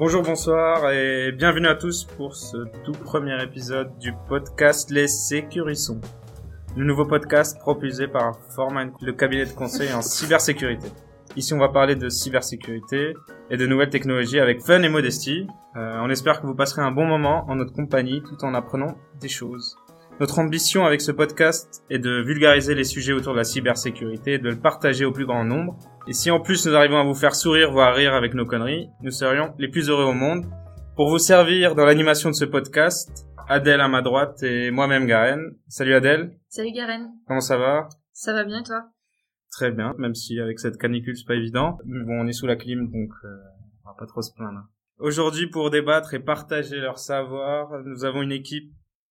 Bonjour, bonsoir et bienvenue à tous pour ce tout premier épisode du podcast Les Sécurissons. Le nouveau podcast propulsé par Forman, le cabinet de conseil en cybersécurité. Ici, on va parler de cybersécurité et de nouvelles technologies avec fun et modestie. Euh, on espère que vous passerez un bon moment en notre compagnie tout en apprenant des choses. Notre ambition avec ce podcast est de vulgariser les sujets autour de la cybersécurité et de le partager au plus grand nombre. Et si en plus nous arrivons à vous faire sourire, voire rire avec nos conneries, nous serions les plus heureux au monde. Pour vous servir dans l'animation de ce podcast, Adèle à ma droite et moi-même Garen. Salut Adèle. Salut Garen. Comment ça va? Ça va bien toi? Très bien, même si avec cette canicule c'est pas évident. Bon, on est sous la clim donc euh, on va pas trop se plaindre. Aujourd'hui pour débattre et partager leur savoir, nous avons une équipe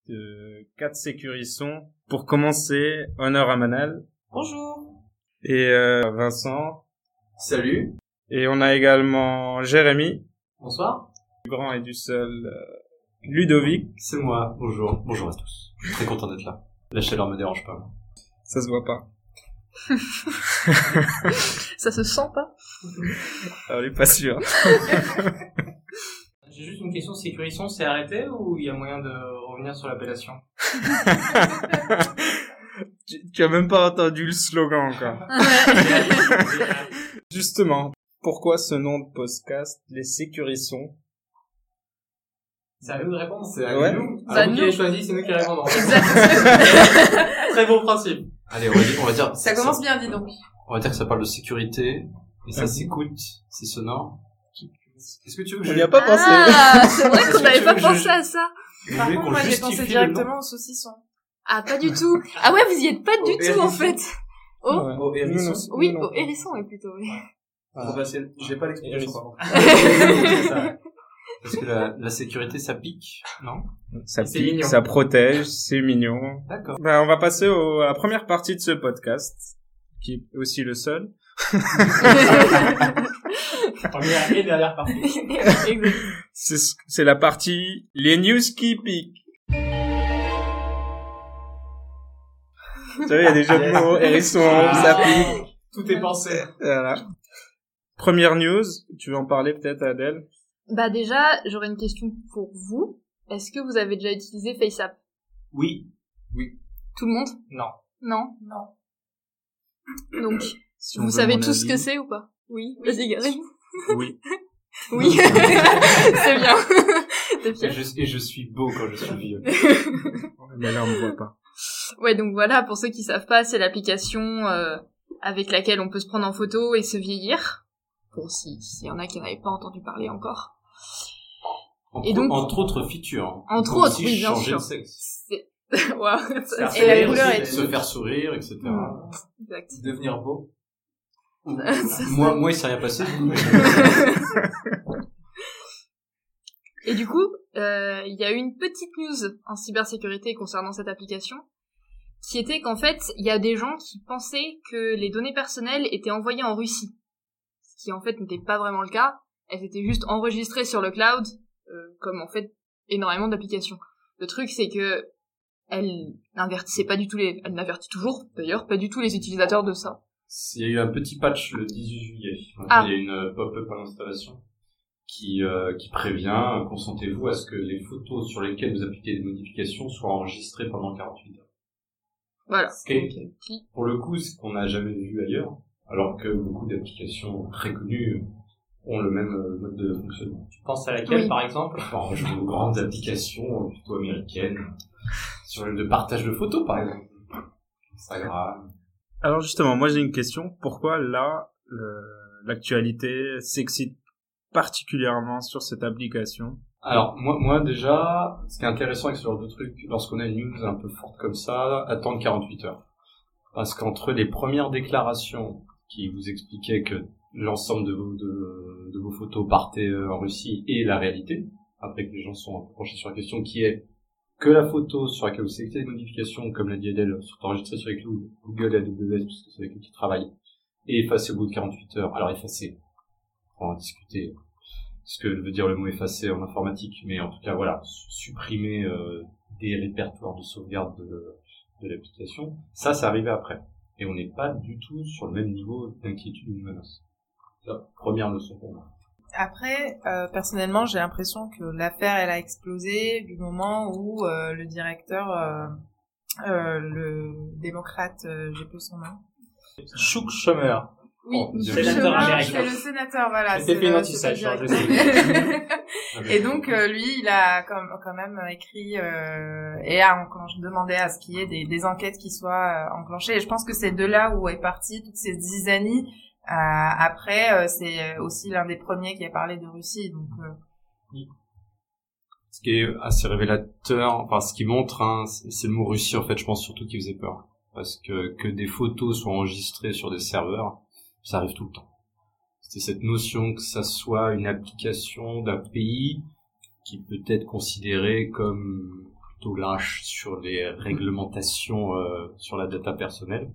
de quatre sécurissons. Pour commencer, honneur à Manal. Bonjour. Et euh, Vincent. Salut. Et on a également Jérémy. Bonsoir. Du grand et du seul euh, Ludovic. C'est moi. Bonjour. Bonjour à tous. Je suis très content d'être là. La chaleur me dérange pas. Ça se voit pas. Ça se sent pas On est pas sûr. J'ai juste une question, sécurisson, c'est arrêté ou il y a moyen de revenir sur l'appellation? Tu, tu as même pas entendu le slogan encore. Justement, pourquoi ce nom de podcast, les sécurissons C'est à nous de répondre, c'est à Ouais. nous. Alors, qui nous. a choisi, c'est nous qui répondons. Exactement. Très bon principe. Allez, on va dire, on va dire, Ça commence bien, dis donc. on va dire que ça parle de sécurité, et ça s'écoute, c'est sonore. Est-ce que tu veux que On je, n'y a pas pensé. Ah, c'est vrai qu'on n'avait pas pensé je- à ça. Par contre, moi, j'ai pensé directement au saucisson. Ah, pas du tout. Ah ouais, vous y êtes pas du tout, en fait. Oh, Ouais. Au hérisson. Oui, au hérisson, oui, plutôt, oui. J'ai pas l'explication. Parce que la, la sécurité, ça pique, non? Ça pique, mignon. ça protège, c'est mignon. D'accord. Ben, on va passer au- à la première partie de ce podcast, qui est aussi le seul. Première et dernière partie. C'est ce- c'est la partie les news qui piquent. Vous savez, il y a des jeux de mots, hérisson, ça pique. Tout est pensé. Voilà. Première news, tu veux en parler peut-être Adèle? Bah déjà, j'aurais une question pour vous. Est-ce que vous avez déjà utilisé FaceApp? Oui. Tout le monde? Non. Non? Non. Donc, Si vous savez mon tout ce avis. que c'est ou pas? Oui, vas-y, Garen. Oui. Oui, c'est bien. Et je, et je suis beau quand je suis vieux. Mais là, on ne voit pas. Ouais, donc voilà, pour ceux qui savent pas, c'est l'application euh, avec laquelle on peut se prendre en photo et se vieillir. Bon, si s'il y en a qui n'avaient pas entendu parler encore. Entre, Et donc- entre autres features. Entre autres, aussi oui, bien changer sûr. de sexe. Ça- Et la couleur aussi, est- Se faire sourire, etc. Hmm. exact. Devenir beau. Moi, moi, il s'est rien passé. Et du coup, euh, il y a eu une petite news en cybersécurité concernant cette application, qui était qu'en fait, il y a des gens qui pensaient que les données personnelles étaient envoyées en Russie. Ce qui en fait n'était pas vraiment le cas. Elles étaient juste enregistrées sur le cloud, euh, comme en fait énormément d'applications. Le truc, c'est que elle n'avertissait pas du tout les, elle n'avertit toujours, d'ailleurs, pas du tout les utilisateurs de ça. Il y a eu un petit patch le 18 juillet. Donc, Ah. Il y a une euh, pop-up à l'installation qui, euh, qui prévient, consentez-vous à ce que les photos sur lesquelles vous appliquez des modifications soient enregistrées pendant 48 heures. Voilà. Ce qui est, pour le coup, ce qu'on n'a jamais vu ailleurs, alors que beaucoup d'applications très connues ont le même euh, mode de fonctionnement. Tu penses à laquelle, Oui. par exemple? Enfin, je veux aux grandes applications plutôt américaines, sur le de partage de photos par exemple. Instagram. Alors justement, moi j'ai une question. Pourquoi là, l'actualité s'excite particulièrement sur cette application? Alors, moi, moi déjà, ce qui est intéressant avec ce genre de truc, lorsqu'on a une news un peu forte comme ça, attendre 48 heures. Parce qu'entre les premières déclarations qui vous expliquaient que l'ensemble de vos, photos partaient euh, en Russie et la réalité, après que les gens sont penchés sur la question qui est que la photo sur laquelle vous sélectionnez des modifications, comme l'a dit Adèle, sont enregistrées sur les Google et AWS, puisque c'est avec eux qui travaillent, et effacées au bout de 48 heures. Alors effacées, on va en discuter ce que veut dire le mot effacer en informatique, mais en tout cas voilà, su- supprimer euh, des répertoires de sauvegarde de, de l'application, ça, c'est arrivé après. Et on n'est pas du tout sur le même niveau d'inquiétude ou de menace. La première leçon pour moi. Après, euh, personnellement, j'ai l'impression que l'affaire, elle a explosé du moment où euh, le directeur, euh, euh, le démocrate, euh, j'ai peu son nom. Chuck Schumer. Oui, Oh, c'est le sénateur, voilà. Fait une directeur. Et donc euh, lui, il a quand quand même écrit euh, et a demandé à ce qu'il y ait des, des enquêtes qui soient enclenchées. Et je pense que c'est de là où est partie toute cette zizanie. Euh, après, euh, c'est aussi l'un des premiers qui a parlé de Russie. Donc euh, Ce qui est assez révélateur, enfin ce qui montre, hein, c'est c'est le mot Russie en fait, je pense surtout qui faisait peur. Parce que que des photos soient enregistrées sur des serveurs, ça arrive tout le temps. C'est cette notion que ça soit une application d'un pays qui peut être considéré comme plutôt lâche sur les réglementations euh, sur la data personnelle.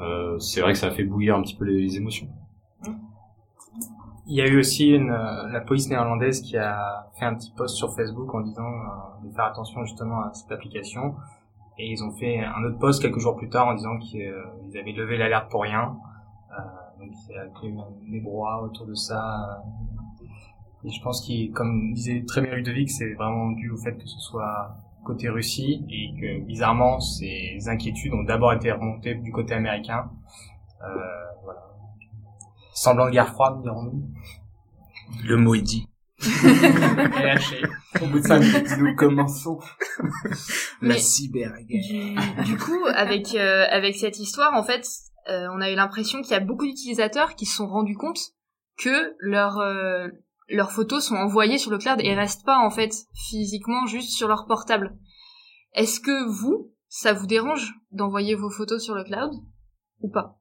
Euh, c'est vrai que ça a fait bouillir un petit peu les, émotions. Il y a eu aussi une, euh, la police néerlandaise qui a fait un petit post sur Facebook en disant euh, de faire attention justement à cette application. Et ils ont fait un autre post quelques jours plus tard en disant qu'ils euh, avaient levé l'alerte pour rien. Euh, donc il y a eu un débrouillard autour de ça. Et je pense qu'il, comme disait très bien Ludovic, c'est vraiment dû au fait que ce soit côté Russie et que bizarrement ces inquiétudes ont d'abord été remontées du côté américain. Euh, voilà. Semblant de guerre froide, dirons-nous. Le mot est dit. Au bout de cinq minutes, Nous commençons. La Mais- cyberguerre. Du, du coup, avec euh, avec cette histoire, en fait, euh, on a eu l'impression qu'il y a beaucoup d'utilisateurs qui se sont rendus compte que leurs euh, leurs photos sont envoyées sur le cloud et restent pas en fait physiquement juste sur leur portable. Est-ce que vous, ça vous dérange d'envoyer vos photos sur le cloud ou pas?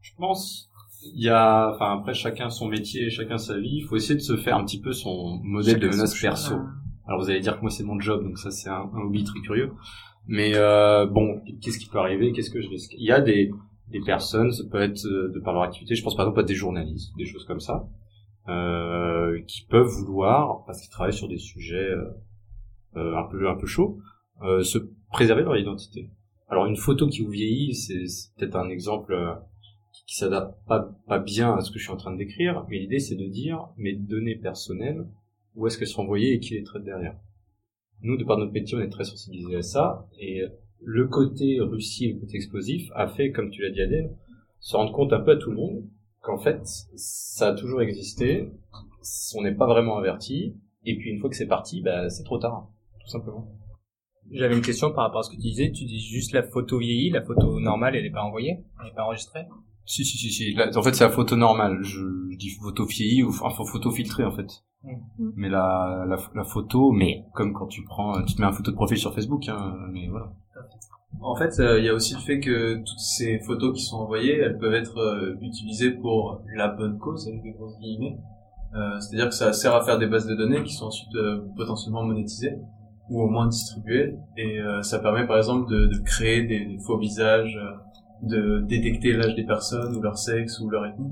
Je pense. Il y a, enfin après chacun son métier, chacun sa vie. Il faut essayer de se faire un petit peu son modèle de menace perso. Alors vous allez dire que moi c'est mon job, donc ça c'est un, un hobby très curieux. Mais euh, bon, qu'est-ce qui peut arriver? Qu'est-ce que je risque? Il y a des des personnes, ça peut être euh, de par leur activité. Je pense par exemple à des journalistes, des choses comme ça, qui peuvent vouloir, parce qu'ils travaillent sur des sujets euh, euh, un peu un peu chauds, euh, se préserver leur identité. Alors une photo qui vous vieillit, c'est peut-être un exemple euh, qui, qui s'adapte pas pas bien à ce que je suis en train de décrire, mais l'idée c'est de dire mes données personnelles, où est-ce qu'elles sont envoyées et qui les traite derrière. Nous, de par notre métier, on est très sensibilisés à ça, et le côté Russie le côté explosif a fait, comme tu l'as dit Adèle, se rendre compte un peu à tout le monde qu'en fait, ça a toujours existé, on n'est pas vraiment averti, et puis une fois que c'est parti, bah, c'est trop tard, tout simplement. J'avais une question par rapport à ce que tu disais. Tu dis juste la photo vieillie, la photo normale, elle n'est pas envoyée, elle n'est pas enregistrée? Si, si, si, si. Là, en fait, c'est la photo normale. Je, je dis photo vieillie ou enfin photo filtrée en fait. Mm. Mais la, la, la photo, mais comme quand tu prends, tu te mets un photo de profil sur Facebook, hein, mais voilà. En fait, euh, il y a aussi le fait que toutes ces photos qui sont envoyées, elles peuvent être euh, utilisées pour la bonne cause, avec des grosses guillemets. Euh, C'est-à-dire que ça sert à faire des bases de données qui sont ensuite potentiellement monétisées ou au moins distribuées. Et ça permet par exemple de, créer des, faux visages, de détecter l'âge des personnes ou leur sexe ou leur ethnie.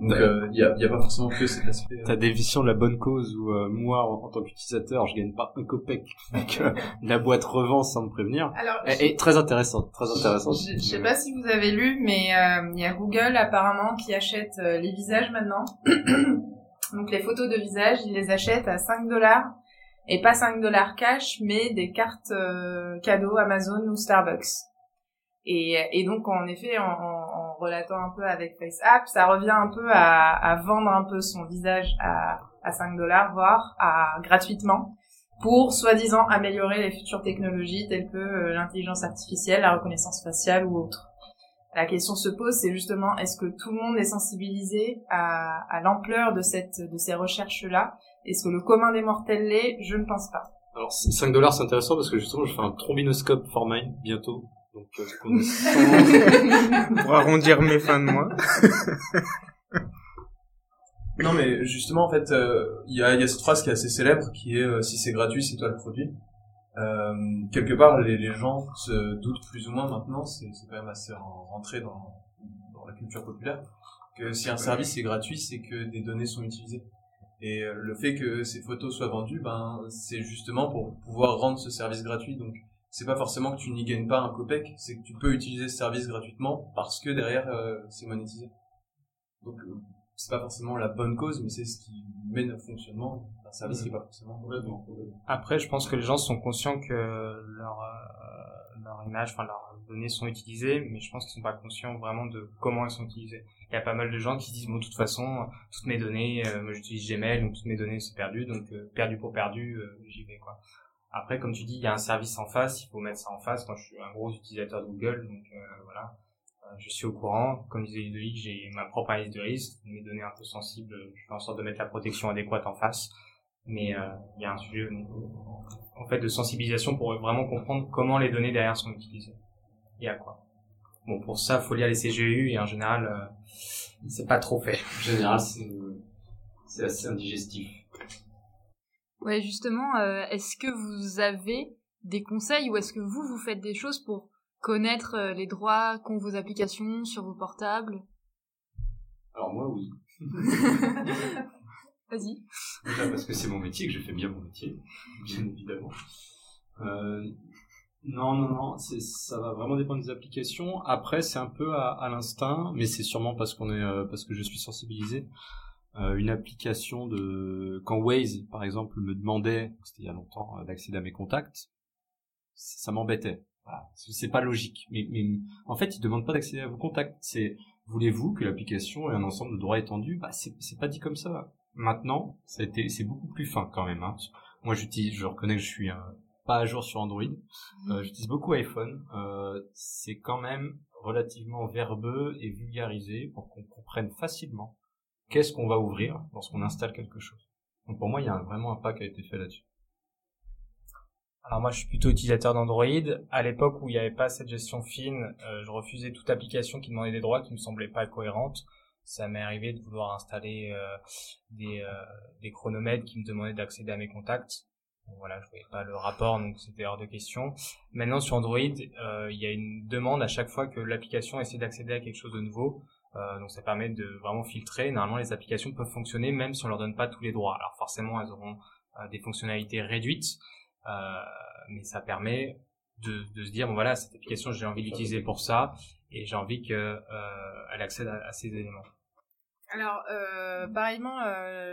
Donc euh, il y, a, il y a pas forcément que cet aspect. euh, Ta définition de la bonne cause où euh, moi, en, en tant qu'utilisateur, je gagne pas un copec que la boîte revend sans me prévenir, alors est très intéressante, très intéressante. Je, je sais pas si vous avez lu, mais euh, il y a Google apparemment qui achète euh, les visages maintenant. Donc les photos de visage, ils les achètent à 5 dollars. Et pas 5 dollars cash, mais des cartes euh, cadeaux Amazon ou Starbucks. Et, et donc en effet, en- en relatant un peu avec FaceApp, ça revient un peu à, vendre un peu son visage à, à 5 dollars, voire gratuitement, pour soi-disant améliorer les futures technologies telles que euh, l'intelligence artificielle, la reconnaissance faciale ou autre. La question se pose, c'est justement est-ce que tout le monde est sensibilisé à, l'ampleur de de ces recherches-là? Est-ce que le commun des mortels l'est? Je ne pense pas. Alors 5 dollars, c'est intéressant parce que justement, je fais un trombinoscope for mine bientôt. Donc, euh, Pour arrondir mes fins de mois. Non, mais justement, en fait, euh, il y, a, y a cette phrase qui est assez célèbre, qui est euh, si c'est gratuit, c'est toi le produit. Euh, quelque part, les, gens se doutent plus ou moins maintenant, c'est quand même assez en- rentré dans, dans la culture populaire, que si un service est gratuit, c'est que des données sont utilisées. Et euh, le fait que ces photos soient vendues, ben, c'est justement pour pouvoir rendre ce service gratuit. Donc, c'est pas forcément que tu n'y gagnes pas un copec, c'est que tu peux utiliser ce service gratuitement parce que derrière, euh, c'est monétisé. Donc, euh, c'est pas forcément la bonne cause, mais c'est ce qui mène au fonctionnement d'un service qui est pas forcément Complètement. Après, je pense que les gens sont conscients que leur euh, leur image, enfin leurs données sont utilisées, mais je pense qu'ils sont pas conscients vraiment de comment elles sont utilisées. Il y a pas mal de gens qui disent bon, de toute façon, toutes mes données, euh, moi j'utilise Gmail, donc toutes mes données c'est perdu, donc euh, perdu pour perdu, euh, j'y vais quoi. Après, comme tu dis, il y a un service en face, il faut mettre ça en face. Moi, je suis un gros utilisateur de Google, donc euh, voilà, Euh, je suis au courant. Comme disait Ludovic, j'ai ma propre analyse de risque, mes données un peu sensibles, je fais en sorte de mettre la protection adéquate en face. Mais euh, il y a un sujet en fait, de sensibilisation pour vraiment comprendre comment les données derrière sont utilisées et à quoi. Bon, pour ça, faut lire les CGU et en général, euh, c'est pas trop fait. En général, c'est assez indigestif. Ouais, justement, euh, est-ce que vous avez des conseils ou est-ce que vous, vous faites des choses pour connaître euh, les droits qu'ont vos applications sur vos portables? Alors moi, oui. Vas-y. Déjà parce que c'est mon métier, que je fais bien mon métier, bien évidemment. Euh, non, non, non, ça va vraiment dépendre des applications. Après, c'est un peu à, à l'instinct, mais c'est sûrement parce qu'on est, parce que je suis sensibilisé. Euh, une application de, quand Waze, par exemple, me demandait, c'était il y a longtemps, euh, d'accéder à mes contacts, ça m'embêtait. Voilà. C'est pas logique. Mais, mais en fait, il demande pas d'accéder à vos contacts. C'est, voulez-vous que l'application ait un ensemble de droits étendus? Bah, c'est, pas dit comme ça. Maintenant, été, c'est beaucoup plus fin quand même. Hein. Moi, j'utilise, je reconnais que je suis euh, pas à jour sur Android. Euh, j'utilise beaucoup iPhone. Euh, c'est quand même relativement verbeux et vulgarisé pour qu'on comprenne facilement qu'est-ce qu'on va ouvrir lorsqu'on installe quelque chose. Donc pour moi, il y a vraiment un pas qui a été fait là-dessus. Alors moi, je suis plutôt utilisateur d'Android. À l'époque où il n'y avait pas cette gestion fine, euh, je refusais toute application qui demandait des droits qui me semblaient pas cohérentes. Ça m'est arrivé de vouloir installer euh, des, euh, des chronomètres qui me demandaient d'accéder à mes contacts. Voilà, je voyais pas le rapport, donc c'était hors de question. Maintenant, sur Android, il y a une demande à chaque fois que l'application essaie d'accéder à quelque chose de nouveau. Euh, donc ça permet de vraiment filtrer. Normalement, les applications peuvent fonctionner même si on leur donne pas tous les droits. Alors forcément, elles auront euh, des fonctionnalités réduites, euh, mais ça permet de, de se dire bon voilà cette application j'ai envie d'utiliser pour ça et j'ai envie que euh, elle accède à, à ces éléments. Alors, euh, pareillement,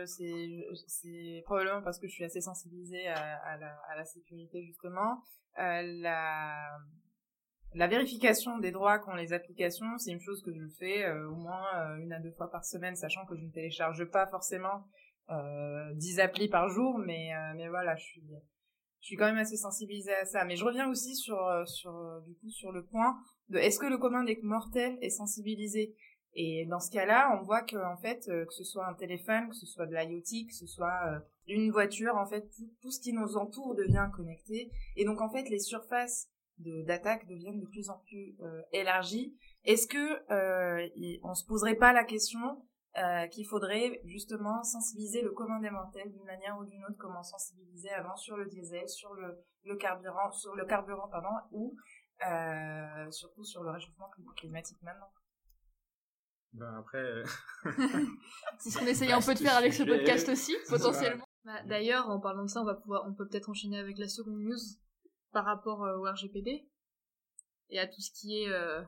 c'est probablement parce que je suis assez sensibilisée à, à, la, à la sécurité justement. La la vérification des droits qu'ont les applications, c'est une chose que je fais euh, au moins euh, une à deux fois par semaine, sachant que je ne télécharge pas forcément euh, 10 applis par jour, mais euh, mais voilà, je suis je suis quand même assez sensibilisée à ça. Mais je reviens aussi sur euh, sur euh, du coup sur le point de est-ce que le commun des mortels est sensibilisé? Et dans ce cas-là, on voit que en fait, que ce soit un téléphone, que ce soit de l'IoT, que ce soit une voiture, en fait, tout ce qui nous entoure devient connecté. Et donc en fait, les surfaces de d'attaque deviennent de plus en plus euh, élargies. Est-ce que euh, on se poserait pas la question euh, qu'il faudrait justement sensibiliser le commun des mortels d'une manière ou d'une autre, comme on sensibilisait avant sur le diesel, sur le, le carburant, sur le carburant pardon, ou euh, surtout sur le réchauffement climatique maintenant? Ben après, euh, C'est ce qu'on essayait un peu de faire avec ce podcast aussi, potentiellement. Bah, D'ailleurs, en parlant de ça, on va pouvoir, on peut peut-être enchaîner avec la seconde news par rapport euh, au RGPD et à tout ce qui est euh,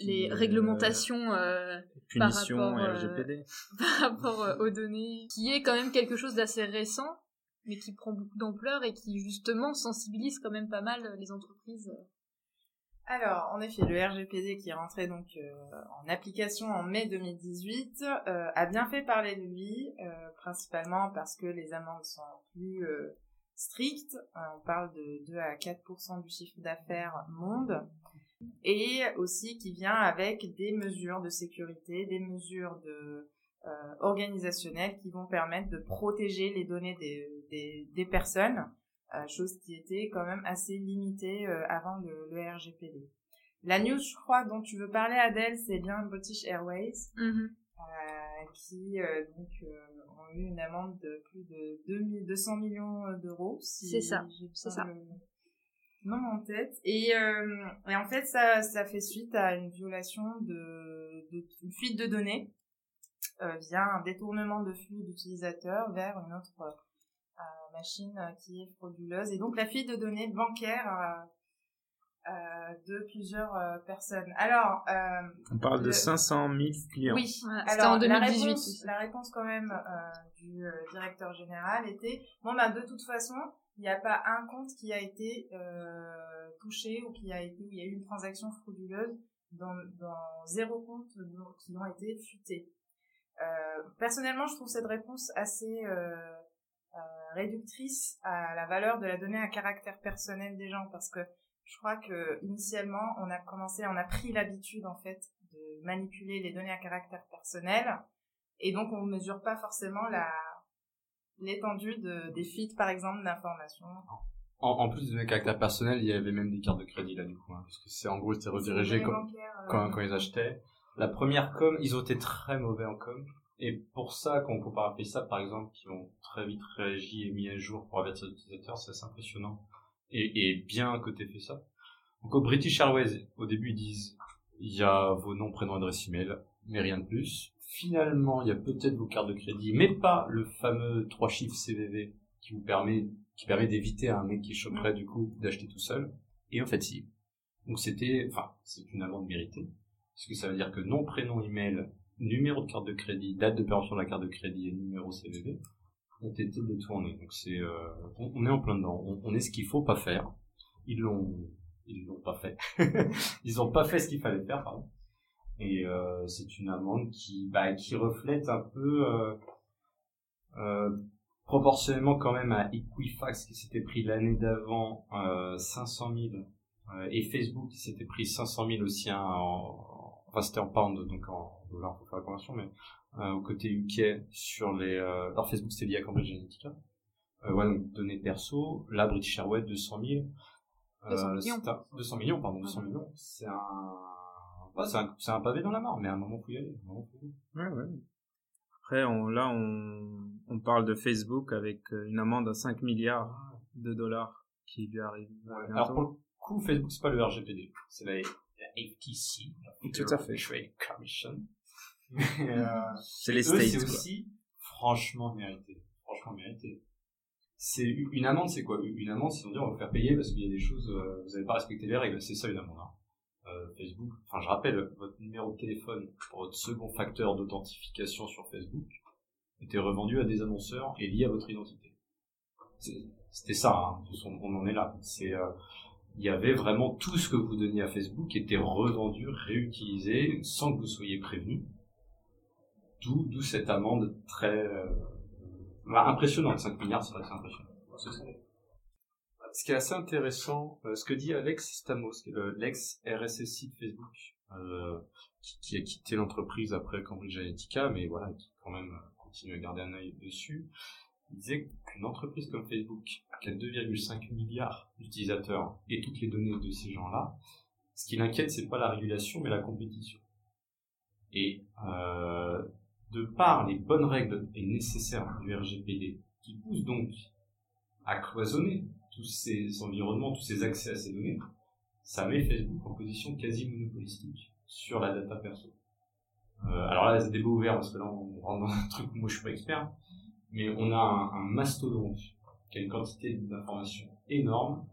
les euh, réglementations euh, par rapport, euh, RGPD. par rapport euh, aux données, qui est quand même quelque chose d'assez récent, mais qui prend beaucoup d'ampleur et qui justement sensibilise quand même pas mal les entreprises. Alors, en effet, le RGPD qui est rentré donc euh, en application en mai 2018 euh, a bien fait parler de lui, euh, principalement parce que les amendes sont plus euh, strictes. Euh, on parle de 2 à 4% du chiffre d'affaires monde, et aussi qui vient avec des mesures de sécurité, des mesures de euh, organisationnelles qui vont permettre de protéger les données des, des, des personnes euh, chose qui était quand même assez limitée euh, avant le, le RGPD. La news, je crois, dont tu veux parler, Adèle, c'est bien British Airways, euh, qui donc eu une amende de plus de 2000 200 millions d'euros. Si C'est ça, j'ai c'est ça. le nom en tête. Et, euh, et en fait, ça, ça fait suite à une violation de, de une fuite de données euh, via un détournement de flux d'utilisateurs vers une autre euh, machine euh, qui est frauduleuse. Et donc la fuite de données euh, de plusieurs euh, personnes. Alors, euh, On parle de Le- 500 000 clients. oui. Voilà, Alors, en 2018 la réponse, la réponse quand même euh, du euh, directeur général était bon bah de toute façon il n'y a pas un compte qui a été euh, touché ou qui a été il y a eu une transaction frauduleuse dans, dans zéro compte qui ont été fuités. Euh, personnellement, je trouve cette réponse assez euh, euh, réductrice à la valeur de la donnée à caractère personnel des gens parce que je crois que initialement on a commencé, on a pris l'habitude en fait de manipuler les données à caractère personnel et donc on mesure pas forcément la l'étendue de, des fuites par exemple d'informations. En, en plus de mes caractères personnels, il y avait même des cartes de crédit là du coup, hein, parce que c'est en gros c'était redirigé euh, quand, quand ils achetaient. La première com, ils ont été très mauvais en com. Et pour ça, quand on compare à ça, par exemple, qui ont très vite réagi et mis à jour pour avertir les utilisateurs, c'est assez impressionnant. Et, et bien côté fait ça. Donc au British Airways, au début, ils disent, il y a vos noms, prénoms, adresse email, mais rien de plus. Finalement, il y a peut-être vos cartes de crédit, mais pas le fameux trois chiffres CVV qui vous permet, qui permet d'éviter à un mec qui choperait du coup d'acheter tout seul. Et en fait, si. Donc c'était, enfin, c'est une amende méritée. Parce que ça veut dire que nom, prénom, email, numéro de carte de crédit, date de péremption de la carte de crédit et numéro CVV été détournés. Donc c'est, euh, on, est en plein dedans. On, est ce qu'il faut pas faire. Ils l'ont, ils l'ont pas fait. ils ont pas fait ce qu'il fallait faire, pardon. Et euh, c'est une amende qui, bah, qui reflète un peu, euh, euh, proportionnellement quand même à Equifax qui s'était pris l'année d'avant euh, 500 000 euh, et Facebook qui s'était pris 500 000 aussi hein, en, enfin c'était en pound donc en dollars pour faire la conversion mais euh, au côté UK sur les euh, alors Facebook c'était lié à Cambridge Analytica euh, ouais donc données perso là British Airways 200 000 euh, 200 millions. un- 200 millions pardon 200 Mhm. millions c'est un ouais, c'est un c'est un pavé dans la mare mais à un moment faut y aller à un moment, faut y aller. Ouais, ouais. Après, on, là, on, on parle de Facebook avec euh, une amende à 5 milliards de dollars qui lui arrive. alors pour le coup Facebook c'est pas le RGPD c'est la, la FTC la Tout à fait. Trade Commission euh, c'est les States, c'est aussi franchement mérité. Franchement mérité. C'est une amende, c'est quoi? Une amende, c'est on dit on va vous faire payer parce qu'il y a des choses, euh, vous n'avez pas respecté les règles. C'est ça une amende. Hein. Euh, Facebook. Enfin, je rappelle, votre numéro de téléphone pour votre second facteur d'authentification sur Facebook était revendu à des annonceurs et lié à votre identité. C'était ça. Hein. On on en est là. C'est euh, il y avait vraiment tout ce que vous donniez à Facebook qui était revendu, réutilisé, sans que vous soyez prévenu. D'où, d'où cette amende très euh, impressionnante. 5 milliards, c'est vrai que c'est impressionnant. Ce qui est assez intéressant, euh, ce que dit Alex Stamos, qui est le- l'ex-RSSI de Facebook, euh, qui, qui a quitté l'entreprise après Cambridge Analytica, mais voilà, qui quand même euh, continue à garder un œil dessus. Il disait qu'une entreprise comme Facebook, qui a 2,5 milliards d'utilisateurs et toutes les données de ces gens-là, ce qui l'inquiète, c'est pas la régulation, mais la compétition. Et euh, de par les bonnes règles et nécessaires du RGPD, qui poussent donc à cloisonner tous ces environnements, tous ces accès à ces données, ça met Facebook en position quasi monopolistique sur la data perso. Euh, alors là, c'est débat ouvert parce que là, on rentre dans un truc où moi je suis pas expert, mais on a un, mastodonte qui a une quantité d'informations énorme,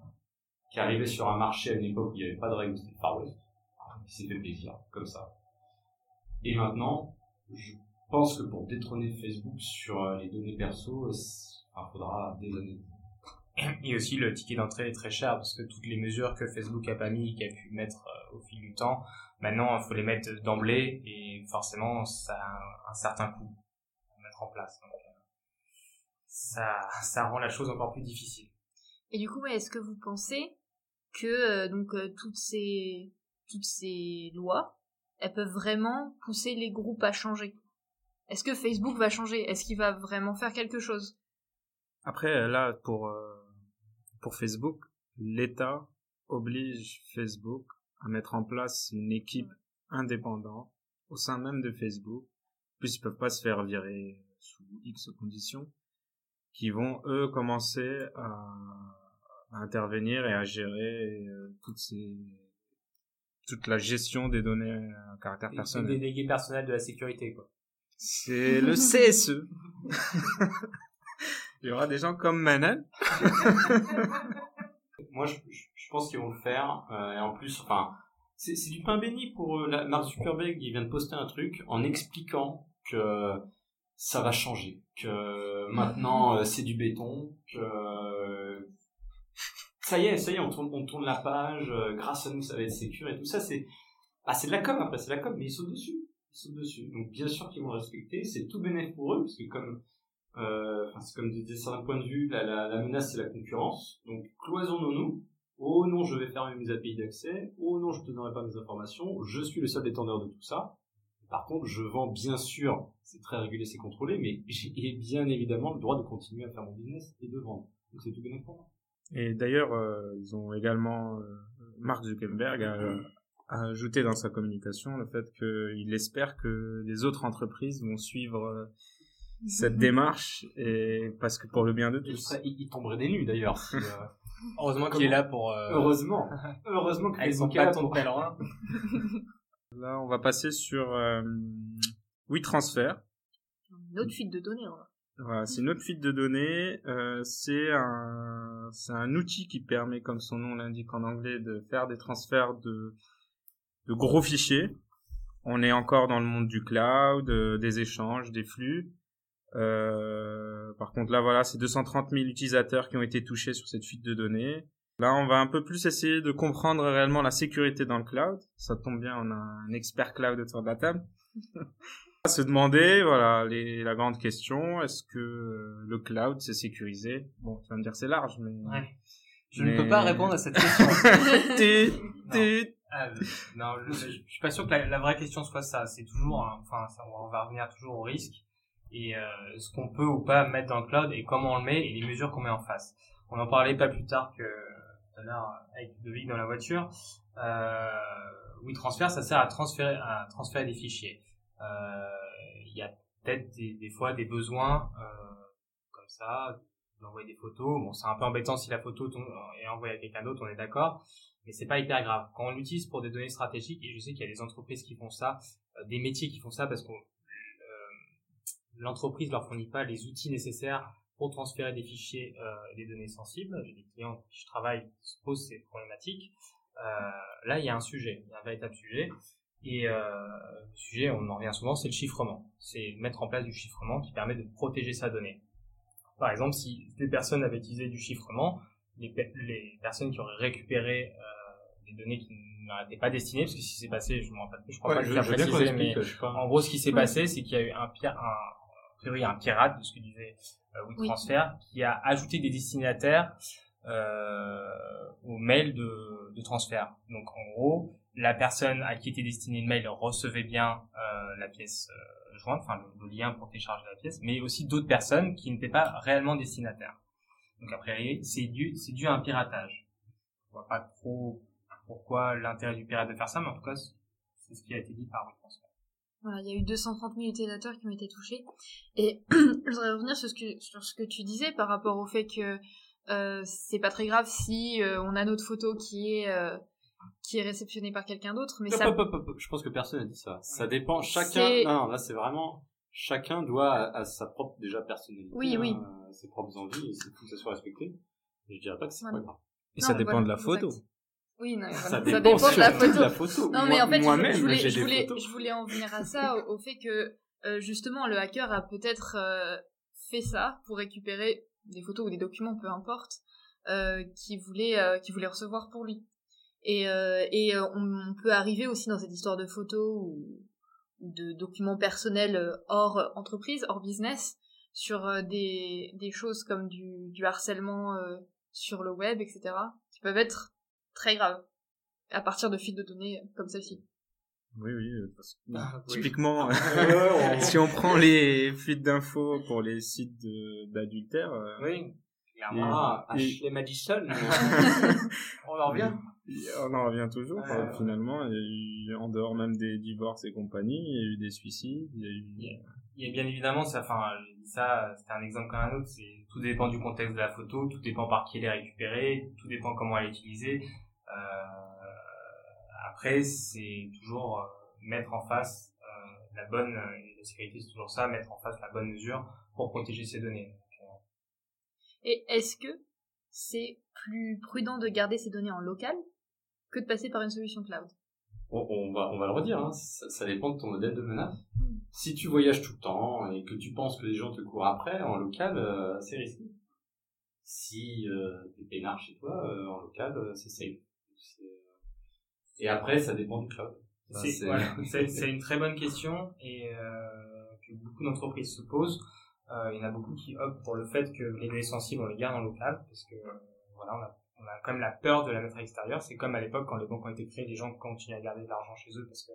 qui arrivait sur un marché à une époque où il n'y avait pas de règles, c'était Far West, s'est fait plaisir, comme ça. Et maintenant, je pense que pour détrôner Facebook sur euh, les données perso, il faudra des années. Et aussi, le ticket d'entrée est très cher parce que toutes les mesures que Facebook a pas mis, qu'il a pu mettre euh, au fil du temps, maintenant, il faut les mettre d'emblée et forcément, ça a un, certain coût à mettre en place. Ça, ça rend la chose encore plus difficile. Et du coup, ouais, est-ce que vous pensez que euh, donc euh, toutes ces toutes ces lois, elles peuvent vraiment pousser les groupes à changer? Est-ce que Facebook va changer? Est-ce qu'il va vraiment faire quelque chose? Après, là, pour, euh, pour Facebook, l'État oblige Facebook à mettre en place une équipe indépendante au sein même de Facebook. En plus, ils peuvent pas se faire virer sous X conditions, qui vont, eux, commencer à, à intervenir et à gérer euh, toutes ces, toute la gestion des données à caractère personnel. délégués personnels de la sécurité, quoi. C'est le CSE. Il y aura des gens comme Manel. Moi, je, pense qu'ils vont le faire. Euh, et en plus, enfin, c'est du pain béni pour eux. La- Mark Zuckerberg, il vient de poster un truc en expliquant que ça va changer, que maintenant euh, c'est du béton, que euh, ça y est, ça y est, on tourne, on tourne la page. euh, grâce à nous, ça va être sécure et tout ça. C'est ah, c'est de la com après, c'est de la com, mais ils sautent dessus, ils sautent dessus. Donc bien sûr qu'ils vont respecter. C'est tout bénéfice pour eux parce que comme euh, enfin, c'est comme disait certains points de vue, la, la, la menace c'est la concurrence. Donc cloisonnons-nous. Oh non, je vais fermer mes API d'accès. Oh non, je te donnerai pas mes informations. Je suis le seul détendeur de tout ça. Par contre, je vends bien sûr, c'est très régulé, c'est contrôlé, mais j'ai bien évidemment le droit de continuer à faire mon business et de vendre. Donc c'est tout bénéfique pour moi. Et d'ailleurs, euh, ils ont également euh, Mark Zuckerberg a, a ajouté dans sa communication le fait qu'il espère que les autres entreprises vont suivre euh, cette démarche et parce que pour le bien de tous. ça, il, il tomberait des nues d'ailleurs. si, euh, Heureusement qu'il est là pour, euh, heureusement, heureusement que avec son là bâton de pour- pèlerin. Là, on va passer sur euh, WeTransfer. Une autre fuite de données. hein. Voilà, c'est une autre fuite de données. Euh, c'est un, c'est un outil qui permet, comme son nom l'indique en anglais, de faire des transferts de, de gros fichiers. On est encore dans le monde du cloud, euh, des échanges, des flux. Euh, par contre, là, voilà, c'est 230 000 utilisateurs qui ont été touchés sur cette fuite de données. Là, on va un peu plus essayer de comprendre réellement la sécurité dans le cloud. Ça tombe bien, on a un expert cloud autour de la table. Se demander, voilà, les, la grande question, est-ce que euh, le cloud c'est sécurisé? Bon, tu vas me dire c'est large, mais... Ouais. Je Mais- ne peux pas répondre à cette question. Ah, euh, non, je, je suis pas sûr que la, la vraie question soit ça. C'est toujours, un- enfin, ça, on va revenir toujours au risque et euh, ce qu'on peut ou pas mettre dans le cloud et comment on le met et les mesures qu'on met en face. On en parlait pas plus tard que tout à l'heure dans la voiture. Euh, WeTransfer, ça sert à transférer, à transférer des fichiers. Euh, Il y a peut-être des, des fois des besoins euh, comme ça, d'envoyer des photos. Bon, c'est un peu embêtant si la photo est envoyée à quelqu'un d'autre, on est d'accord mais c'est pas hyper grave. Quand on l'utilise pour des données stratégiques, et je sais qu'il y a des entreprises qui font ça, euh, des métiers qui font ça parce que l'entreprise leur fournit pas les outils nécessaires pour transférer des fichiers, euh, des données sensibles. J'ai des clients avec qui je travaille qui se posent ces problématiques. Euh, là, il y a un sujet, il y a un véritable sujet. Et euh, le sujet, on en revient souvent, c'est le chiffrement. C'est mettre en place du chiffrement qui permet de protéger sa donnée. Par exemple, si des personnes avaient utilisé du chiffrement, les, pe- les personnes qui auraient récupéré euh, des données qui n'étaient pas destinées, parce que si c'est passé, je ne me rappelle plus, je crois Ouais, pas que je, bien qu'on précisé, mais en gros, ce qui s'est passé, c'est qu'il y a eu un pire, un, a priori un pirate, de ce que disait euh, WeTransfer, qui a ajouté des destinataires euh, au mail de, de transfert. Donc, en gros, la personne à qui était destiné le mail recevait bien euh, la pièce euh, jointe, enfin le, le lien pour télécharger la pièce, mais aussi d'autres personnes qui n'étaient pas réellement destinataires. Donc, a priori, c'est dû, c'est dû à un piratage. Je vois pas trop pourquoi l'intérêt du pirate de faire ça, mais en tout cas, c'est ce qui a été dit par WeTransfer. Voilà, il y a eu 230 000 utilisateurs qui ont été touchés. Et je voudrais revenir sur ce que, sur ce que tu disais par rapport au fait que euh, c'est pas très grave si euh, on a notre photo qui est euh, qui est réceptionnée par quelqu'un d'autre, mais Hop, ça hop, hop, hop, Je pense que personne n'a dit ça. Ça dépend. Chacun. C'est- Non, non, là c'est vraiment. Chacun doit à, à sa propre déjà personnalité, Oui, oui. hein, à ses propres envies, et c'est faut que ça soit respecté. Je dirais pas que c'est Voilà. pas grave. Et Non, ça dépend voilà, de la photo. exact. Oui, non, Ça, dépend, de la photo. de la photo. Non, mais en fait, je- voulais, je, voulais, je voulais en venir à ça, au, au fait que euh, justement le hacker a peut-être euh, fait ça pour récupérer des photos ou des documents, peu importe, euh, qu'il voulait, euh, qu'il voulait recevoir pour lui. Et, euh, et euh, on, on peut arriver aussi dans cette histoire de photos ou, de documents personnels hors entreprise, hors business, sur des, des choses comme du, du harcèlement euh, sur le web, etc., qui peuvent être très graves à partir de fuites de données comme celle-ci. Oui, oui. euh, parce que, Ah. Typiquement, on- si on prend les fuites d'infos pour les sites d'adultère, euh, Oui, Ah, Et- Ashley Madison. on en revient. on en revient toujours, ouais. finalement. En dehors même des divorces et compagnie, il y a eu des suicides, il y a eu... A bien évidemment, ça, enfin, j'ai dit ça, c'était un exemple comme un autre, c'est, tout dépend du contexte de la photo, tout dépend par qui elle est récupérée, tout dépend comment elle est utilisée. Euh, après, c'est toujours euh, mettre en face euh, la bonne, euh, et la sécurité c'est toujours ça, mettre en face la bonne mesure pour protéger ses données. Et est-ce que c'est plus prudent de garder ces données en local que de passer par une solution cloud? On, on va, on va le redire, hein, ça, ça dépend de ton modèle de menace. Mm. Si tu voyages tout le temps et que tu penses que les gens te courent après, en local, euh, c'est risqué. Si euh, t'es peinard chez toi, euh, en local, euh, c'est safe. Et après, ça dépend du cloud. Ça, C'est voilà, une très bonne question et que beaucoup d'entreprises se posent. Il y en a beaucoup qui optent pour le fait que les données sensibles on les garde en local parce que voilà on a, on a quand même la peur de la mettre à l'extérieur. C'est comme à l'époque quand les banques ont été créées, les gens continuent à garder de l'argent chez eux parce que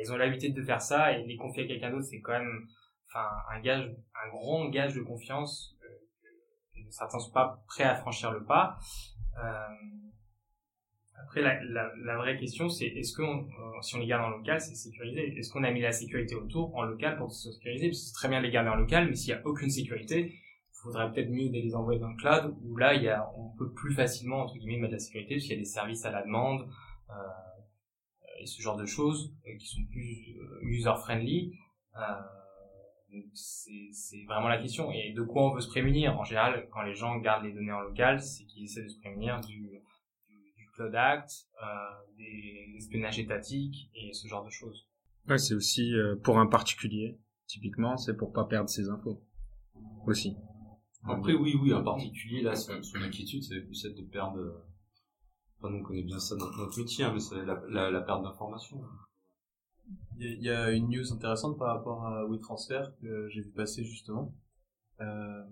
ils ont l'habitude de faire ça et les confier à quelqu'un d'autre c'est quand même enfin un gage un grand gage de confiance euh, que certains sont pas prêts à franchir le pas. Euh, après, la, la, la vraie question, c'est est-ce que si on les garde en local, c'est sécurisé? Est-ce qu'on a mis la sécurité autour en local pour se sécuriser? C'est très bien de les garder en local, mais s'il y a aucune sécurité, il faudrait peut-être mieux les envoyer dans le cloud, où là, il y a, on peut plus facilement entre guillemets mettre la sécurité, parce y a des services à la demande euh, et ce genre de choses euh, qui sont plus user friendly. Euh, donc c'est c'est vraiment la question. Et de quoi on veut se prémunir? En général, quand les gens gardent les données en local, c'est qu'ils essaient de se prémunir du, du, du Cloud Act, euh, des espionnages étatiques et ce genre de choses. Ouais, c'est aussi euh, pour un particulier. Typiquement, c'est pour pas perdre ses infos. Aussi. Après, oui, oui, en particulier, là, son, son inquiétude, c'est plus celle de perdre... euh, Enfin, nous, on connaît bien ça dans notre métier, hein, mais c'est la, la, la perte d'information. Il y, a- il y a une news intéressante par rapport à WeTransfer que j'ai vu passer justement. Euh,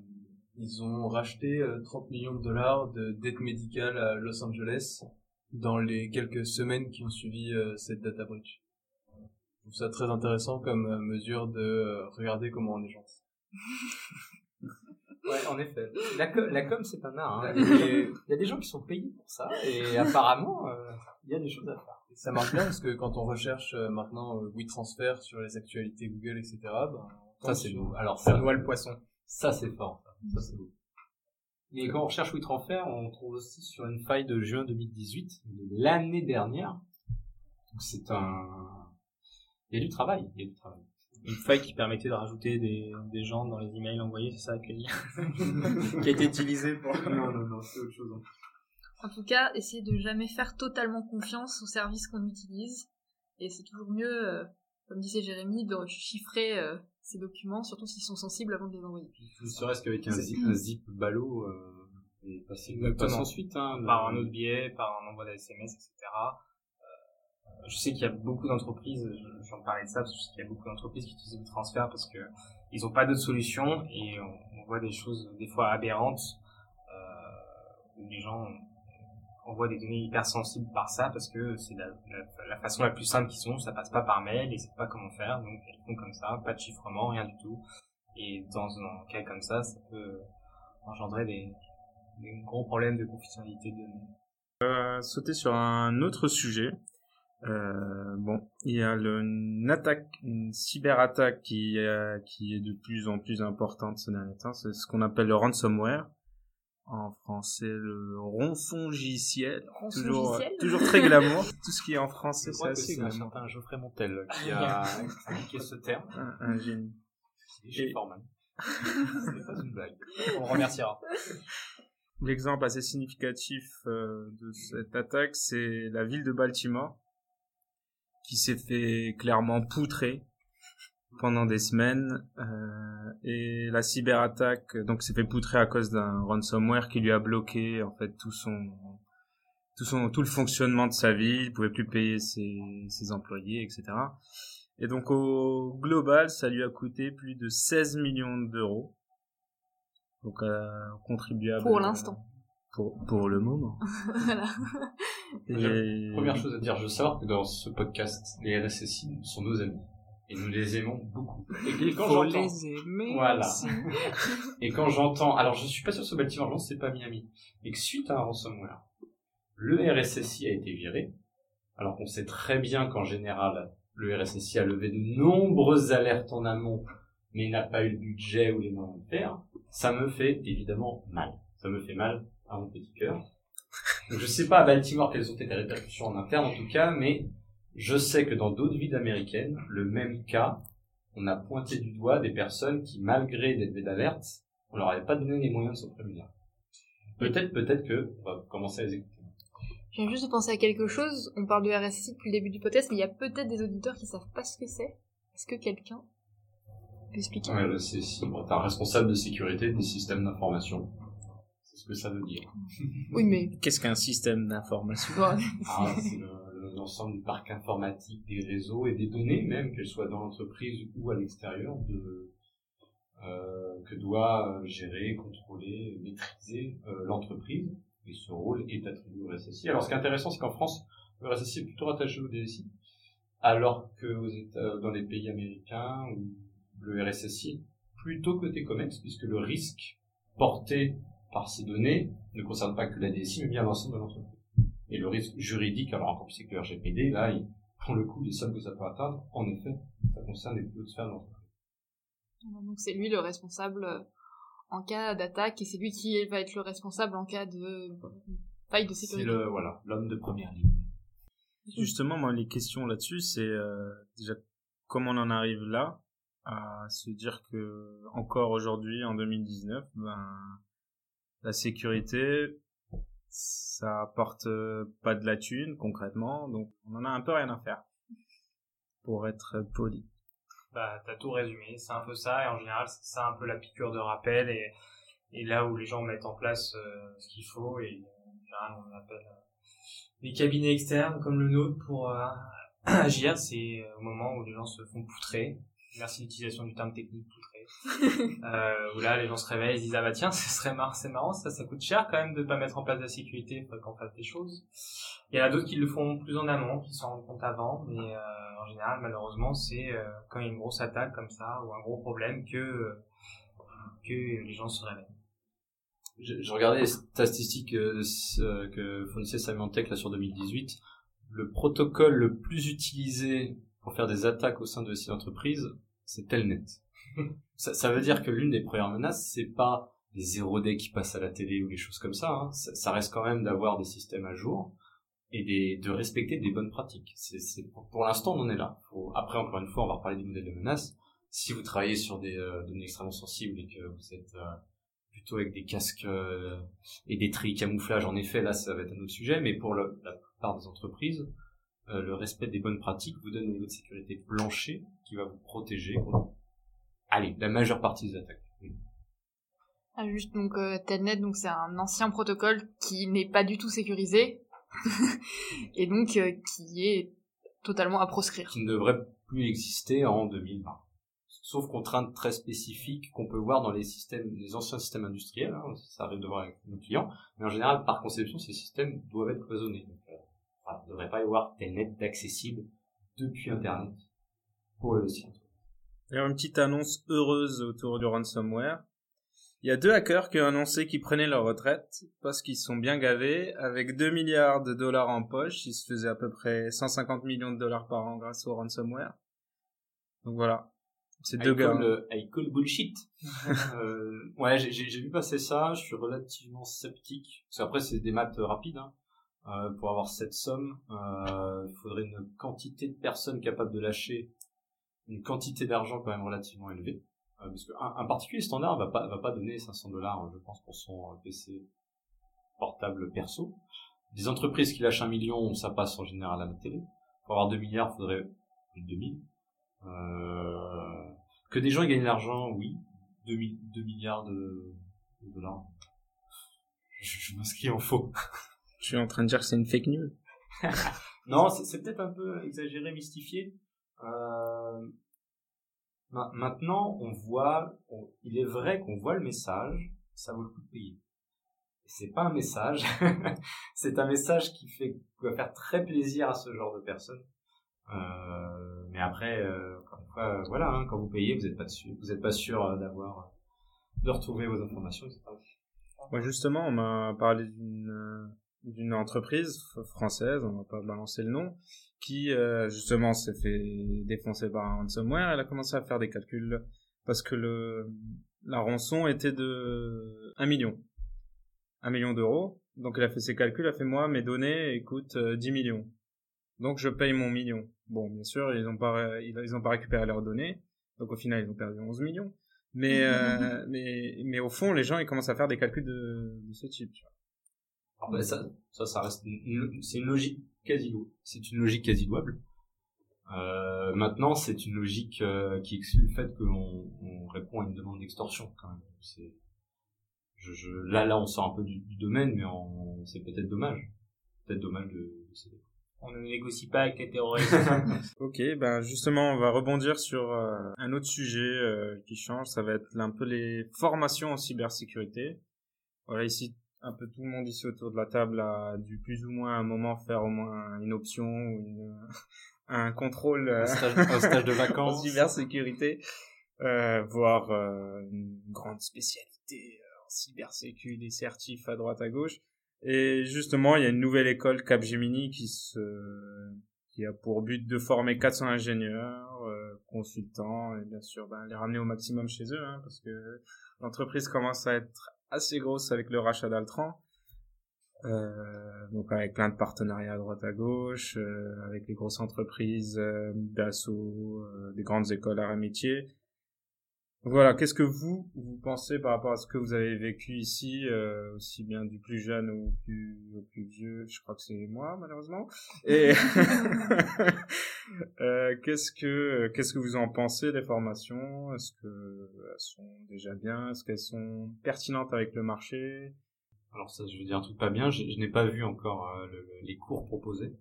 ils ont racheté euh, 30 millions de dollars de dette médicale à Los Angeles dans les quelques semaines qui ont suivi euh, cette data breach. Je trouve ça très intéressant comme euh, mesure de euh, regarder comment on est gentil. En effet. La, com, la com, c'est un art. Hein. Et Il y a des gens qui sont payés pour ça, et apparemment, euh, il y a des choses à faire. ça marche bien parce que quand on recherche euh, maintenant euh, WeTransfer sur les actualités Google, etc., ben, on Ça, c'est beau. Alors, Ça ça, noie le poisson. ça c'est fort. Ça, ça c'est beau. Et quand on recherche WeTransfer, on trouve aussi sur une faille de juin 2018, de l'année dernière. Donc c'est un... Il y a du travail, il y a du travail. Une faille qui permettait de rajouter des, des gens dans les emails envoyés, c'est ça qui a été utilisé pour... non, non, non, c'est autre chose. En tout cas, essayez de jamais faire totalement confiance aux services qu'on utilise. Et c'est toujours mieux, euh, comme disait Jérémy, de chiffrer euh, ces documents, surtout s'ils sont sensibles avant de les envoyer. Ne serait-ce qu'avec un zip, un zip ballot, euh, et passer, hein, le- par un autre biais, par un envoi d'SMS, etc. Euh, je sais qu'il y a beaucoup d'entreprises, je- j'en parlais de ça, parce que je sais qu'il y a beaucoup d'entreprises qui utilisent le transfert parce que ils n'ont pas d'autre solution et on, on voit des choses des fois aberrantes euh, où les gens envoient des données hyper sensibles par ça parce que c'est la, façon la plus simple qu'ils ont, ça passe pas par mail, ils savent pas comment faire, donc ils font comme ça, pas de chiffrement, rien du tout. Et dans un cas comme ça, ça peut engendrer des, gros problèmes de confidentialité de données. va sauter sur un autre sujet. Euh, bon, il y a le, une attaque, une cyberattaque qui, euh, qui est de plus en plus importante ces derniers temps. C'est ce qu'on appelle le ransomware. En français, le ronçongiciel. Toujours, Ronçongiciel toujours très glamour. Tout ce qui est en français, Je c'est assez c'est un glamour. certain Geoffrey Montel qui a indiqué ce terme. Un, un génie. Et chez Forman. Ce n'est pas une blague. On le remerciera. L'exemple assez significatif euh, de cette attaque, c'est la ville de Baltimore, qui s'est fait clairement poutrer pendant des semaines, euh, et la cyberattaque, donc s'est fait poutrer à cause d'un ransomware qui lui a bloqué en fait tout son tout son tout le fonctionnement de sa ville, il pouvait plus payer ses, ses employés, etc. Et donc au global, ça lui a coûté plus de 16 millions d'euros. Donc euh, contribuable Pour l'instant. Pour, pour le moment. voilà. Et- Première chose à dire, je veux savoir que dans ce podcast, les RSSI sont nos amis. Et nous les aimons beaucoup. Et quand Faut j'entends, les aimer Voilà. aussi. et quand j'entends, alors je suis pas sûr que ce pense que c'est pas Miami, et que suite à un ransomware, le RSSI a été viré, alors qu'on sait très bien qu'en général, le RSSI a levé de nombreuses alertes en amont, mais n'a pas eu le budget ou les moyens de faire, ça me fait évidemment mal. Ça me fait mal à mon petit cœur. Donc, je sais pas à Baltimore quelles ont été les répercussions en interne en tout cas, mais je sais que dans d'autres villes américaines, le même cas, on a pointé du doigt des personnes qui, malgré des levées d'alerte, on leur avait pas donné les moyens de se prémunir. Peut-être, peut-être que on va commencer à les écouter. Je viens juste de penser à quelque chose. On parle de RSSI depuis le début du podcast, mais il y a peut-être des auditeurs qui savent pas ce que c'est. Est-ce que quelqu'un peut expliquer? Ouais, c'est un responsable de sécurité des systèmes d'information. Ce que ça veut dire. Oui, mais Qu'est-ce qu'un système d'information Ah, c'est le- le- l'ensemble du parc informatique, des réseaux et des données, même qu'elles soient dans l'entreprise ou à l'extérieur, de, euh, que doit euh, gérer, contrôler, maîtriser euh, l'entreprise. Et ce rôle est attribué au RSSI. Alors, ce qui est intéressant, c'est qu'en France, le RSSI est plutôt rattaché au DSI, alors que aux États, dans les pays américains, le RSSI est plutôt côté COMEX, puisque le risque porté par ces données ne concerne pas que la DSI, mais bien l'ensemble de l'entreprise. Et le risque juridique, alors encore plus c'est que le RGPD, là, il, pour le coup, les sommes que ça peut atteindre, en effet, ça concerne les plus hautes sphères de l'entreprise. donc c'est lui le responsable euh, en cas d'attaque et c'est lui qui va être le responsable en cas de faille de C'est sécurité. le, voilà, l'homme de première ligne. Justement, moi, les questions là-dessus, c'est euh, déjà comment on en arrive là à se dire que encore aujourd'hui, en 2019, ben la sécurité, ça apporte euh, pas de la thune concrètement, donc on en a un peu rien à faire, pour être poli. Bah, t'as tout résumé, c'est un peu ça, et en général, c'est ça un peu la piqûre de rappel, et, là où les gens mettent en place euh, ce qu'il faut, et en général, on appelle euh, les cabinets externes comme le nôtre pour euh, agir, c'est euh, au moment où les gens se font poutrer. Merci l'utilisation du terme technique poutrer. euh, où là, les gens se réveillent, ils se disent, ah bah tiens, ce serait marrant, c'est marrant, ça, ça coûte cher quand même de pas mettre en place la sécurité, il faudrait qu'on fasse des choses. Il y en a d'autres qui le font plus en amont, qui s'en rendent compte avant, mais euh, en général, malheureusement, c'est euh, quand il y a une grosse attaque comme ça ou un gros problème que euh, que les gens se réveillent. Je, je regardais les statistiques euh, euh, que fournissait Symantec là sur 2018. Le protocole le plus utilisé pour faire des attaques au sein de ces entreprises, c'est Telnet. ça, ça veut dire que l'une des premières menaces, c'est pas les zéro day qui passent à la télé ou les choses comme ça. hein. Ça, ça reste quand même d'avoir des systèmes à jour et des, de respecter des bonnes pratiques. C'est, c'est- pour, pour l'instant, on en est là. Faut- après, encore une fois, on va reparler des modèles de menaces. Si vous travaillez sur des euh, données extrêmement sensibles et que vous êtes euh, plutôt avec des casques euh, et des tris camouflage, en effet, là, ça va être un autre sujet. Mais pour le- la plupart des entreprises, euh, le respect des bonnes pratiques vous donne un niveau de sécurité plancher qui va vous protéger contre, allez, la majeure partie des attaques. Ah, juste donc euh, Telnet, donc c'est un ancien protocole qui n'est pas du tout sécurisé et donc euh, qui est totalement à proscrire. Qui ne devrait plus exister en 2020. Sauf contraintes très spécifiques qu'on peut voir dans les systèmes, les anciens systèmes industriels, hein, ça arrive de voir avec nos clients, mais en général, par conception, ces systèmes doivent être cloisonnés. Donc, euh, il ne devrait pas y avoir telnet d'accessible depuis Internet pour le site. D'ailleurs, une petite annonce heureuse autour du ransomware. Il y a deux hackers qui ont annoncé qu'ils prenaient leur retraite parce qu'ils sont bien gavés. Avec 2 milliards de dollars en poche, ils se faisaient à peu près 150 millions de dollars par an grâce au ransomware. Donc voilà. C'est deux gars. I call bullshit. euh, ouais, j'ai vu passer ça, je suis relativement sceptique. Parce qu'après, c'est des maths rapides. Hein. Euh, pour avoir cette somme, euh, il faudrait une quantité de personnes capables de lâcher une quantité d'argent quand même relativement élevée. Euh, parce qu'un un particulier standard va pas, va pas donner 500 dollars, je pense, pour son euh, PC portable perso. Des entreprises qui lâchent un million, ça passe en général à la télé. Pour avoir 2 milliards, il faudrait plus de 2000. Euh, que des gens gagnent de l'argent, oui. 2, milliards de, de dollars. Je, je m'inscris en faux. Je suis en train de dire que c'est une fake news. Non, c'est peut-être un peu exagéré, mystifié. Euh, ma- maintenant, on voit, on- il est vrai qu'on voit le message, ça vaut le coup de payer. C'est pas un message, c'est un message qui fait, qui va faire très plaisir à ce genre de personnes. Euh, mais après, euh, encore une fois, euh, voilà, hein, quand vous payez, vous n'êtes pas sûr, vous êtes pas sûr euh, d'avoir, de retrouver vos informations, etc. Justement, on m'a parlé d'une euh, d'une entreprise française, on va pas balancer le nom, qui euh, justement s'est fait défoncer par un ransomware. Elle a commencé à faire des calculs parce que le la rançon était de 1 million, 1 million d'euros. Donc elle a fait ses calculs, elle a fait moi mes données coûtent euh, 10 millions. Donc je paye mon million. Bon, bien sûr, ils ont pas ils ont pas récupéré leurs données. Donc au final, ils ont perdu 11 millions. Mais, euh, mais, mais au fond, les gens, ils commencent à faire des calculs de, de ce type. tu vois. Alors, bah, ça, ça, ça reste, une- c'est une logique quasi, c'est une logique quasi louable. Euh, maintenant, c'est une logique euh, qui exclut le fait qu'on on répond à une demande d'extorsion quand même. C'est, je, je, là, là, on sort un peu du, du domaine, mais on- c'est peut-être dommage. Peut-être dommage de, de. On ne négocie pas avec les terroristes. Ok, ben justement, on va rebondir sur euh, un autre sujet euh, qui change. Ça va être un peu les formations en cybersécurité. Voilà, ici, un peu tout le monde ici autour de la table a dû plus ou moins à un moment faire au moins une option ou une, un contrôle euh, Un stage, un stage de en vacances. cybersécurité, euh, voire euh, une grande spécialité euh, en cybersécu, des certifs à droite à gauche. Et justement, il y a une nouvelle école Capgemini qui se qui a pour but de former 400 ingénieurs, euh, consultants et bien sûr ben, les ramener au maximum chez eux hein, parce que l'entreprise commence à être assez grosse avec le rachat d'Altran. Euh, donc avec plein de partenariats à droite à gauche, euh, avec les grosses entreprises, euh, Dassault, euh, des grandes écoles à métier. Voilà, qu'est-ce que vous vous pensez par rapport à ce que vous avez vécu ici, euh, aussi bien du plus jeune au plus au plus vieux, je crois que c'est moi malheureusement. Et euh, qu'est-ce que qu'est-ce que vous en pensez des formations? Est-ce que elles sont déjà bien? Est-ce qu'elles sont pertinentes avec le marché? Alors ça, je veux dire un truc pas bien. Je, je n'ai pas vu encore euh, le- le- les cours proposés.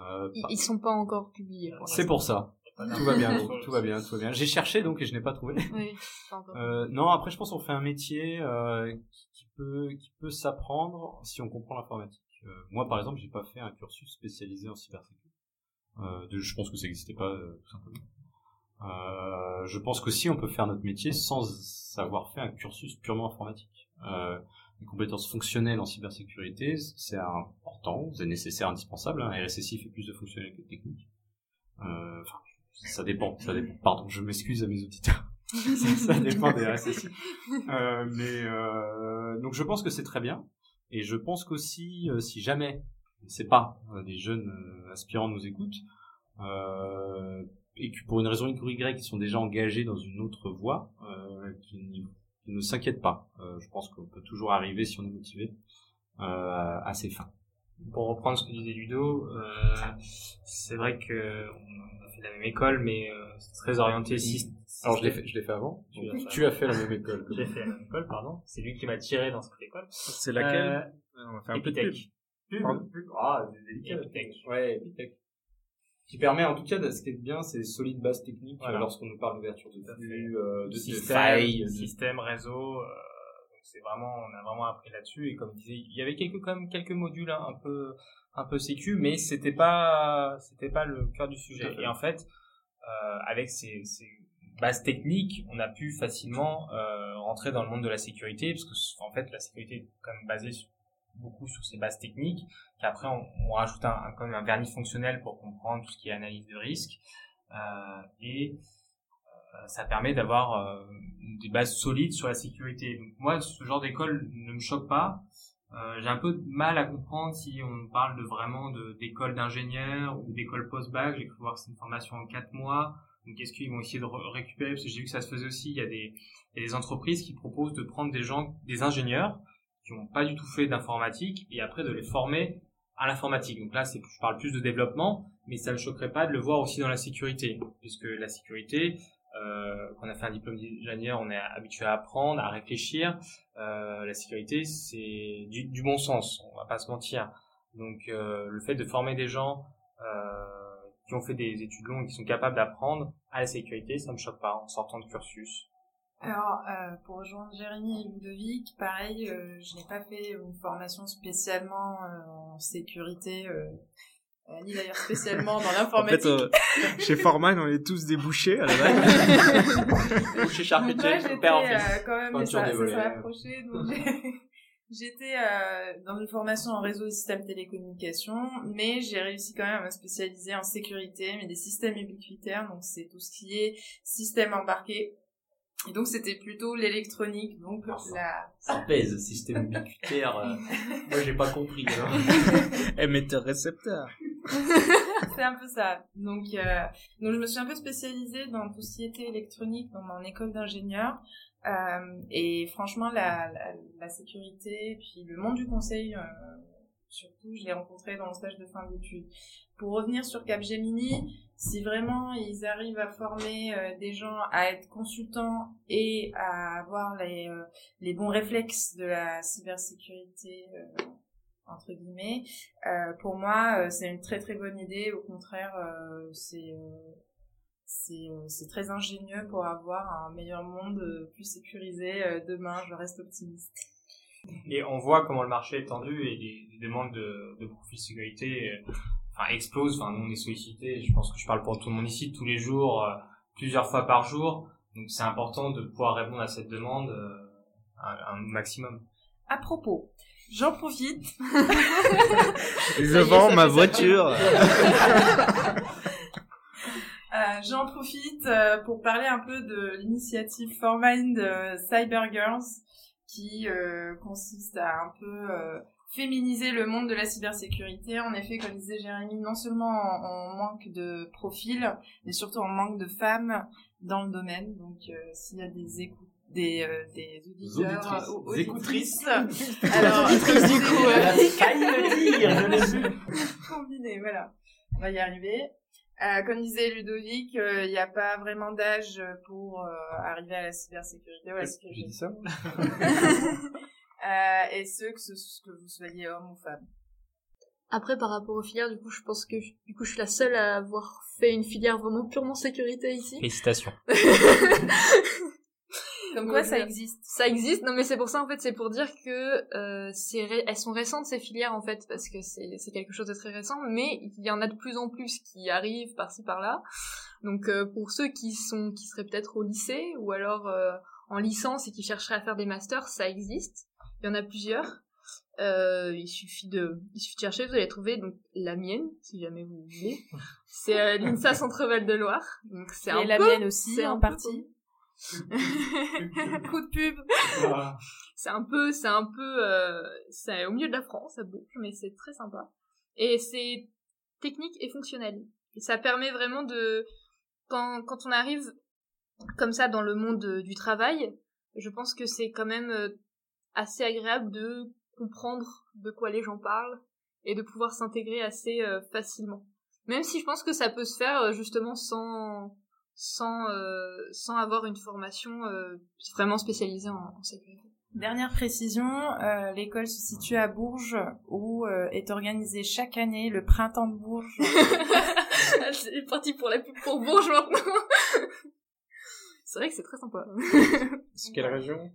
Euh, Ils, ils sont pas encore publiés. pour c'est pour ça. Tout va bien, donc, tout va bien, tout va bien. J'ai cherché donc et je n'ai pas trouvé. Oui, pas encore. Euh, non, après je pense qu'on fait un métier euh, qui, qui peut qui peut s'apprendre si on comprend l'informatique. Euh, moi par exemple, j'ai pas fait un cursus spécialisé en cybersécurité. Euh, de- je pense que ça n'existait pas euh, tout simplement. Euh, je pense qu'aussi on peut faire notre métier sans avoir fait un cursus purement informatique. Euh, les compétences fonctionnelles en cybersécurité, c'est important, c'est nécessaire, indispensable. Hein. RSSI fait plus de fonctionnel que de technique. Euh, Enfin, ça dépend, ça dépend. Pardon, je m'excuse à mes auditeurs. ça, ça dépend des RSSI. Euh, mais euh, donc je pense que c'est très bien. Et je pense qu'aussi, euh, si jamais, ne sais pas, euh, des jeunes euh, aspirants nous écoutent, euh, et que pour une raison X ou Y, ils sont déjà engagés dans une autre voie, euh, qu'ils ne s'inquiètent pas. Euh, je pense qu'on peut toujours arriver, si on est motivé, euh, à ses fins. Pour reprendre ce que disait Ludo, euh, c'est vrai que on a fait la même école, mais euh, c'est très orienté système. Alors je l'ai fait, je l'ai fait avant. Tu fait as fait la même école. J'ai fait la même école, pardon. C'est lui qui m'a tiré dans cette école. C'est laquelle Euh, On va faire un peu de pub. Pub. Ah, c'est délicat. Epitech. Ouais, Epitech. Qui permet en tout cas, ce qui est bien, c'est solide base technique Voilà. lorsqu'on nous parle d'ouverture de flux, euh, de, de système, failles, de- système, réseau. euh, donc c'est vraiment, on a vraiment appris là-dessus. Et comme disait, il y avait quelques quand même quelques modules hein, un peu un peu sécu, mais c'était pas c'était pas le cœur du sujet. Et en fait, euh, avec ces, ces bases techniques, on a pu facilement euh, rentrer dans le monde de la sécurité, parce que en fait la sécurité est quand même basée sur- beaucoup sur ces bases techniques, qu'après on, on rajoute un, un, un vernis fonctionnel pour comprendre tout ce qui est analyse de risque, euh, et euh, ça permet d'avoir euh, des bases solides sur la sécurité. Moi, ce genre d'école ne me choque pas. J'ai un peu de mal à comprendre si on parle de vraiment de d'école d'ingénieurs ou d'école post-bac. J'ai cru voir que c'est une formation en quatre mois. Donc est-ce qu'ils vont essayer de re- récupérer? Parce que j'ai vu que ça se faisait aussi. Il y a des, il y a des entreprises qui proposent de prendre des gens, des ingénieurs qui n'ont pas du tout fait d'informatique et après de les former à l'informatique. Donc là, c'est, je parle plus de développement, mais ça ne choquerait pas de le voir aussi dans la sécurité, puisque la sécurité, euh, quand on a fait un diplôme d'ingénieur, on est habitué à apprendre, à réfléchir. Euh, la sécurité, c'est du, du bon sens, on va pas se mentir. Donc euh, le fait de former des gens euh, qui ont fait des études longues, qui sont capables d'apprendre à la sécurité, ça me choque pas en sortant de cursus. Alors, euh, pour rejoindre Jérémy et Ludovic, pareil, euh, je n'ai pas fait une formation spécialement euh, en sécurité, euh, euh, ni d'ailleurs spécialement dans En l'informatique. fait, euh, chez Forman, on est tous débouchés à la base. Chez Donc charcutier, père en fils. euh, quand même, mais ça, s'est rapproché. Donc j'ai- j'étais euh, dans une formation en réseau et système télécommunications, mais j'ai réussi quand même à me spécialiser en sécurité, mais des systèmes ubiquitaires, donc c'est tout ce qui est système embarqué. Et donc c'était plutôt l'électronique, donc la... Ça pèse, système ubiquitaire. euh, moi, j'ai pas compris. hein. Émetteur récepteur. c'est un peu ça. Donc, euh, donc je me suis un peu spécialisée dans tout ce qui était électronique dans mon école d'ingénieur. Euh, et franchement, la, la, la sécurité, puis le monde du conseil, euh, surtout, je l'ai rencontré dans mon stage de fin d'études. Pour revenir sur Capgemini, si vraiment ils arrivent à former euh, des gens à être consultants et à avoir les, euh, les bons réflexes de la cybersécurité, euh, entre guillemets, pour moi, c'est une très très bonne idée. Au contraire, c'est c'est très ingénieux pour avoir un meilleur monde plus sécurisé demain. Je reste optimiste. Et on voit comment le marché est tendu et les, demandes de, de sécurité enfin, explosent. Enfin, nous, on est sollicité. Je pense que je parle pour tout le monde ici tous les jours, euh, plusieurs fois par jour. Donc, c'est important de pouvoir répondre à cette demande euh, un, un maximum. À propos, j'en profite. Je vends ma voiture. Euh, J'en profite euh, pour parler un peu de l'initiative For Mind euh, Cyber Girls qui euh, consiste à un peu euh, féminiser le monde de la cybersécurité. En effet, comme disait Jérémy, non seulement on, on manque de profils, mais surtout on manque de femmes dans le domaine. Donc euh, s'il y a des écoutes des, euh, des auditeurs Auditrices. ou Des auditrices. Alors, Auditrices, du coup, euh, Failli le dire, je l'ai vu. combiné, voilà. On va y arriver. Euh, comme disait Ludovic, euh, il n'y a pas vraiment d'âge pour euh, arriver à la cybersécurité J'ai dit ça Euh, et ce que, ce que vous soyez homme ou femme. Après, par rapport aux filières, du coup, je pense que du coup, je suis la seule à avoir fait une filière vraiment purement sécurité ici. Félicitations. Comme quoi, Ouais, ça existe. Ça existe, non mais c'est pour ça en fait, c'est pour dire que euh, c'est ré- elles sont récentes ces filières en fait parce que c'est c'est quelque chose de très récent, mais il y en a de plus en plus qui arrivent par-ci par-là. Donc euh, pour ceux qui sont qui seraient peut-être au lycée ou alors euh, en licence et qui chercheraient à faire des masters, ça existe. Il y en a plusieurs. Euh, il suffit de il suffit de chercher, vous allez trouver donc la mienne si jamais vous voulez. C'est euh, l'INSA Centre-Val de Loire. Donc c'est un Et la peu mienne aussi, c'est un en peu partie. Coup de pub. c'est un peu c'est un peu euh, c'est au milieu de la France ça bouge mais c'est très sympa et c'est technique et fonctionnel et ça permet vraiment de quand quand on arrive comme ça dans le monde euh, du travail je pense que c'est quand même euh, assez agréable de comprendre de quoi les gens parlent et de pouvoir s'intégrer assez euh, facilement même si je pense que ça peut se faire euh, justement sans sans euh, sans avoir une formation euh, vraiment spécialisée en, en sécurité Dernière précision, euh, l'école se situe à Bourges où euh, est organisé chaque année le printemps de Bourges. c'est parti pour la pub pour Bourges maintenant. c'est vrai que c'est très sympa. C'est quelle région?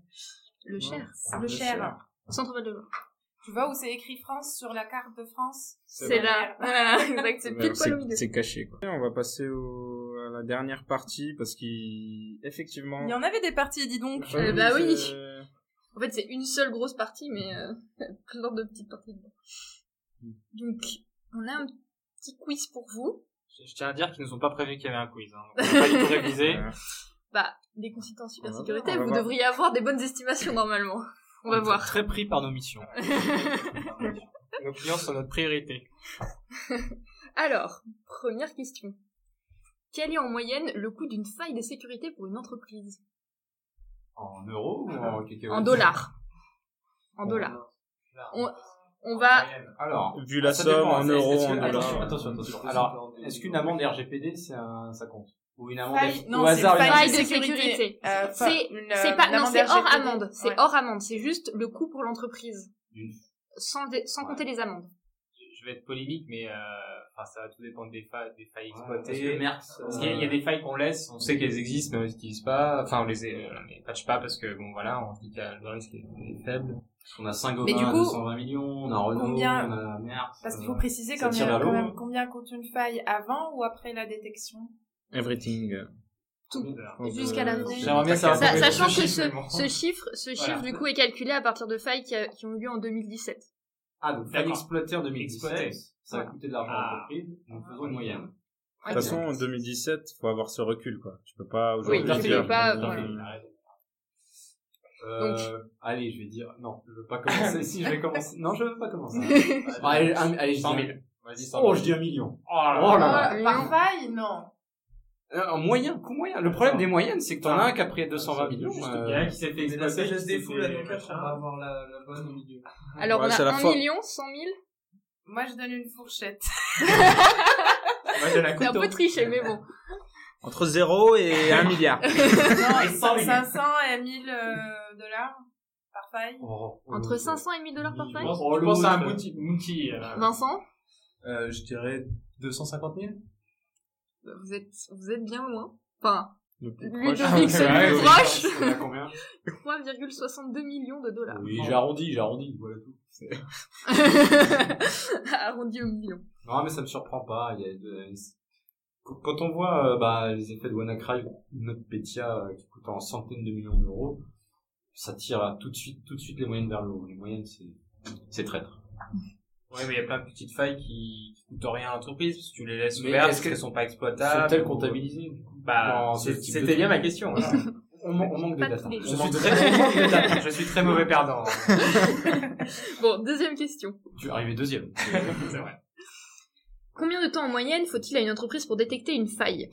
Le Cher. Le Cher. Centre-Val de Loire. Tu vois où c'est écrit France sur la carte de France C'est là. Voilà, exact. C'est pile poil au milieu. c'est caché quoi. On va passer au, à la dernière partie parce qu'effectivement. Il y en avait des parties, dis donc. Euh, bah oui. En fait, c'est une seule grosse partie, mais euh, plein de petites parties dedans. Hmm. Donc, on a un petit quiz pour vous. Je, je tiens à dire qu'ils nous ont pas prévu qu'il y avait un quiz. Hein. Donc, on va pas du tout réviser. Bah, les consultants en cybersécurité, vous devriez avoir des bonnes estimations normalement. On va est voir. Très pris par nos missions. nos clients sont notre priorité. Alors, première question. Quel est en moyenne le coût d'une faille de sécurité pour une entreprise? En euros ou en En dollars. En dollars. On, on va... Alors, Vu la ça somme en euros, en attention, dollars. attention, attention. Alors, est-ce qu'une amende RGPD, c'est un, ça compte Ou une amende Faille- non, au c'est hasard, une- faille de sécurité. Euh, C'est- euh, pas, une non, c'est hors amende. C'est Ouais. hors amende. C'est juste le coût pour l'entreprise. Sans, sans Ouais. compter les amendes. Je vais être polémique, mais euh, enfin, ça va tout dépendre des, fa des failles Ouais, exploitées. Merck, Parce qu'il y, a- il y a des failles qu'on laisse, on sait qu'elles existent, mais on les utilise pas. Enfin, on les, euh, on les patche pas parce que bon, voilà, on dit que le risque est faible. Parce qu'on a Saint-Gobain, Mais du coup, 220 millions, on a Renault, combien- on a Merck. Parce qu'il euh, faut préciser quand même, quand combien coûte une faille avant ou après la détection? Everything. Tout. Jusqu'à la Euh, fin. J'aimerais bien savoir sachant que ce ce, chiffre, ce chiffre, du coup est calculé à partir de failles qui, a- qui ont eu lieu en 2017. Ah, donc faille exploitée en 2017, Exploitée. ça a coûté de l'argent à Ah. l'entreprise, donc faisons une moyenne. De toute façon, en 2017, faut avoir ce recul, quoi. Tu peux pas aujourd'hui Oui, tu peux pas, euh, voilà. Euh, allez, je vais dire, non, je veux pas commencer. si, je vais commencer. Non, je veux pas commencer. Allez, un- allez, je 100 dis 000. Vas-y, ça Oh, je dis un million. Oh là Oh là. là. Par faille, non. Euh, En moyen, coût moyen. Le problème des moyennes, c'est que t'en as un qui a pris 220 millions. Juste, euh, Il y en a un qui s'est fait Mais la exploiter. fous, fait la machin. on va avoir la, la bonne au milieu. Alors Ouais, on a la 1 fois- million, 100 000. Moi, je donne une fourchette. Moi, je donne un C'est un couteau. peu triché, mais bon. Entre 0 et 1 milliard. non, Et cent 500 et 1000 euh, dollars par faille? oh, oh, Entre oh, 500 et 1000 dollars par faille. Je pense à un. Mouti, euh, Vincent, Euh, je dirais 250 000. vous êtes, vous êtes bien loin. Enfin, Le plus Ludovic, proche. c'est Ouais, le plus oui. proche. On a combien 3,62 millions de dollars. Oui, j'arrondis, j'arrondis, voilà tout. Arrondi au million. Non, mais ça me surprend pas. Il y a de- Quand on voit euh, bah, les effets de WannaCry, notre Petya euh, qui coûte en centaines de millions d'euros, ça tire tout de suite, tout de suite les moyennes vers le haut. Les moyennes, c'est, c'est traître. Ouais, mais il y a plein de petites failles qui, qui coûtent rien à l'entreprise, parce que tu les laisses Mais ouvertes, est-ce parce qu'elles que- sont pas exploitables. Sont-elles ou- comptabilisées Bah, c'est- type de c'était bien ma question. voilà. on, man- on manque de data. Je suis très, data. je suis très mauvais perdant. Bon, deuxième question. Tu es arrivé deuxième. C'est vrai. Combien de temps en moyenne faut-il à une entreprise pour détecter une faille?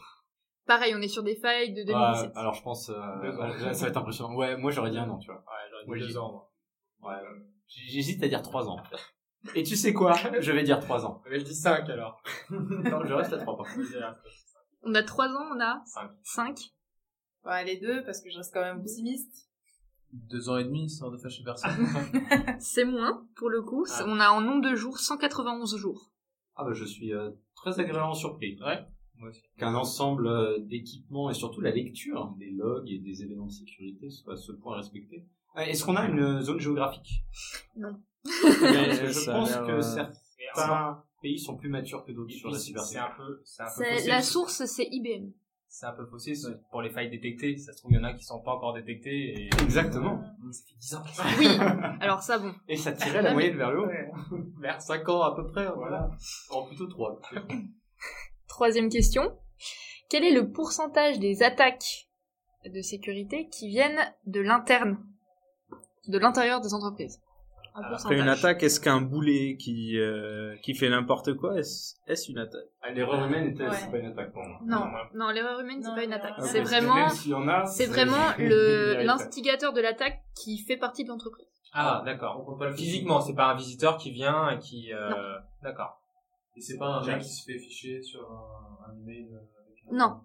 Pareil, on est sur des failles de 2017. Ouais, alors je pense, euh, ans. là, ça va être impressionnant. Ouais, moi j'aurais dit un an, tu vois. Ouais, j'aurais dit deux ans, moi. Ouais. J'hésite à dire trois ans. Et tu sais quoi? Je vais dire trois ans. Mais je dis cinq, alors. Non, je reste à trois. par contre. On a 3 ans, on a Cinq. 5. Ouais, les deux, parce que je reste quand même optimiste. Deux ans et demi, histoire de fâcher personne. C'est moins, pour le coup. Ah. On a en nombre de jours 191 jours. Ah bah je suis euh, très agréablement surpris. Ouais. Qu'un ensemble euh, d'équipements et surtout la lecture des logs et des événements de sécurité soit à ce point respecté. Euh, Est-ce qu'on a une zone géographique? Non. Mais Je pense que euh, certains pays sont plus matures que d'autres sur la cybersécurité. un peu, c'est un peu C'est- faussé. La source, c'est IBM. C'est un peu c'est pour les failles détectées. Ça se trouve, il y en a qui sont pas encore détectées et Exactement. ça fait 10 ans. Oui. Alors ça, bon. Et ça tirait la moyenne vers le haut. Vers 5 ans à peu près, voilà. En plutôt 3. Troisième question. Quel est le pourcentage des attaques de sécurité qui viennent de l'interne, de l'intérieur des entreprises? En Après une attaque, est-ce qu'un boulet qui euh, qui fait n'importe quoi, est-ce une attaque? L'erreur humaine, Ouais. c'est pas une attaque pour moi. Non, non, l'erreur humaine, c'est pas une attaque. C'est vraiment, c'est l'instigateur de l'attaque qui fait partie de l'entreprise. Ah, d'accord. Physiquement, c'est pas un visiteur qui vient et qui, euh, d'accord. Et c'est pas un mec qui se fait ficher sur un, un email euh, avec un... Non.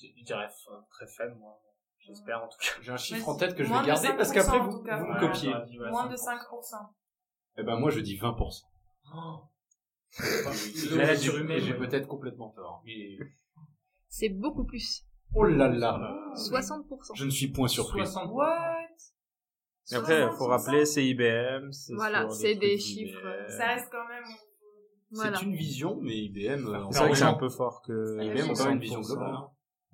Je dirais très faible, moi. J'espère, en tout cas. J'ai un chiffre en tête que je vais de garder 5% parce qu'après vous, vous me copiez. j'aurais dit, ouais, Moins de 5%. 5%. Eh ben moi je dis 20%. La nature humaine, J'ai peut-être complètement tort. Mais... C'est beaucoup plus. Oh là là 60%. Je ne suis point surpris. 60. What Et après, il 60%. faut rappeler, c'est IBM. Voilà, c'est des chiffres, Ça reste quand même... Voilà. C'est une vision, mais IBM, euh, C'est vrai que c'est on un peu fort que IBM même une vision globale.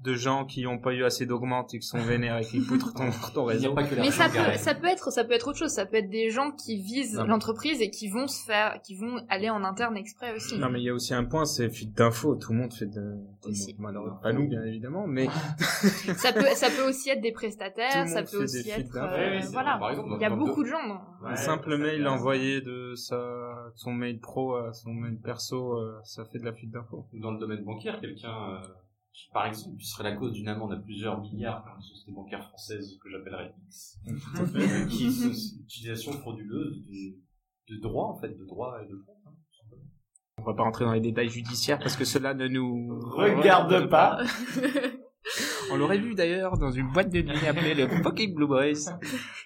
De gens qui ont pas eu assez d'augmente et qui sont vénères et qui poutrent ton, ton réseau. pas que la Mais ça peut, ça peut être, ça peut être autre chose. Ça peut être des gens qui visent l'entreprise et qui vont se faire, qui vont aller en interne exprès aussi. Non, mais il y a aussi un point, c'est fuite d'infos. Tout le monde fait de, Aussi. malheureusement, pas nous, bien évidemment, mais ça peut, ça peut aussi être des prestataires, ça peut aussi être, euh, voilà. Il y a beaucoup de gens. dans- un Ouais, simple ça mail envoyé de sa, de son mail pro à son mail perso, euh, ça fait de la fuite d'infos. Dans le domaine bancaire, quelqu'un euh, qui, par exemple, serait la cause d'une amende à plusieurs milliards par une société bancaire française que j'appellerais X, euh, qui est une utilisation frauduleuse de, de droit, en fait, de droit et de fonds. hein. On va pas rentrer dans les détails judiciaires parce que cela ne nous Regarde pas. On l'aurait vu d'ailleurs dans une boîte de nuit appelée le Pocket Blue Boys.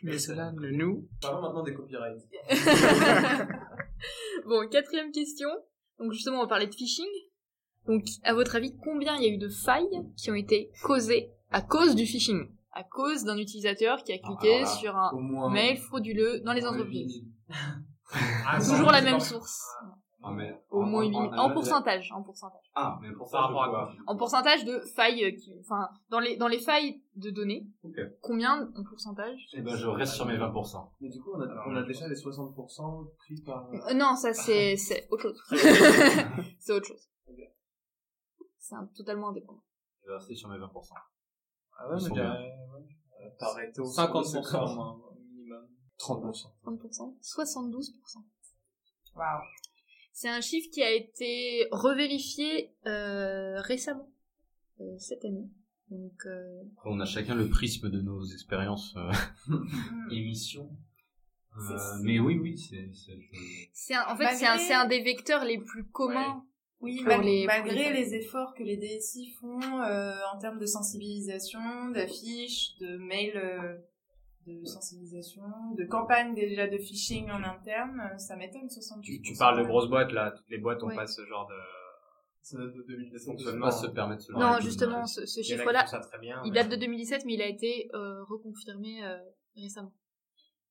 Mais cela ne nous... Parlons maintenant des copyrights. bon, quatrième question. Donc justement, on va parler de phishing. Donc, à votre avis, combien il y a eu de failles qui ont été causées à cause du phishing? À cause d'un utilisateur qui a cliqué alors là, sur un moins... mail frauduleux dans les entreprises. 8000. Ah, Toujours la même source. Ah, mais Au en- moins en- 8000. en- En pourcentage, en pourcentage. Ah, mais pour ça, Par rapport à vois. En pourcentage de failles, euh, qui, enfin, dans les, dans les failles de données, combien en pourcentage? Eh ben, je reste sur mes 20%. Mais du coup, on a, on a déjà les 60% pris par... Euh, Non, ça c'est, c'est autre chose. c'est autre chose. C'est un- totalement indépendant. Je vais rester sur mes 20%. Ah ouais, Ils mais sont bien. euh, T'as arrêté au 50% moins, minimum. 30%. 30%, 72%. Waouh. C'est un chiffre qui a été revérifié euh, récemment, euh, cette année. Donc, euh, on a chacun le prisme de nos expériences émissions. Euh, mais oui, oui, c'est. en fait, c'est un, c'est un des vecteurs les plus communs. Oui, mal- les- malgré les- les, efforts que les DSI font euh, en termes de sensibilisation, d'affiches, de mails euh, de sensibilisation, de campagnes déjà de phishing en interne, ça m'étonne 70%. Tu, tu parles de grosses boîtes là, toutes les boîtes ont Ouais. pas ce genre de Ça date de 2017. On peut fonctionnement. pas se permettre ce genre non, justement, ce, chiffre-là, il mais- date de 2017, mais il a été euh, reconfirmé euh, récemment.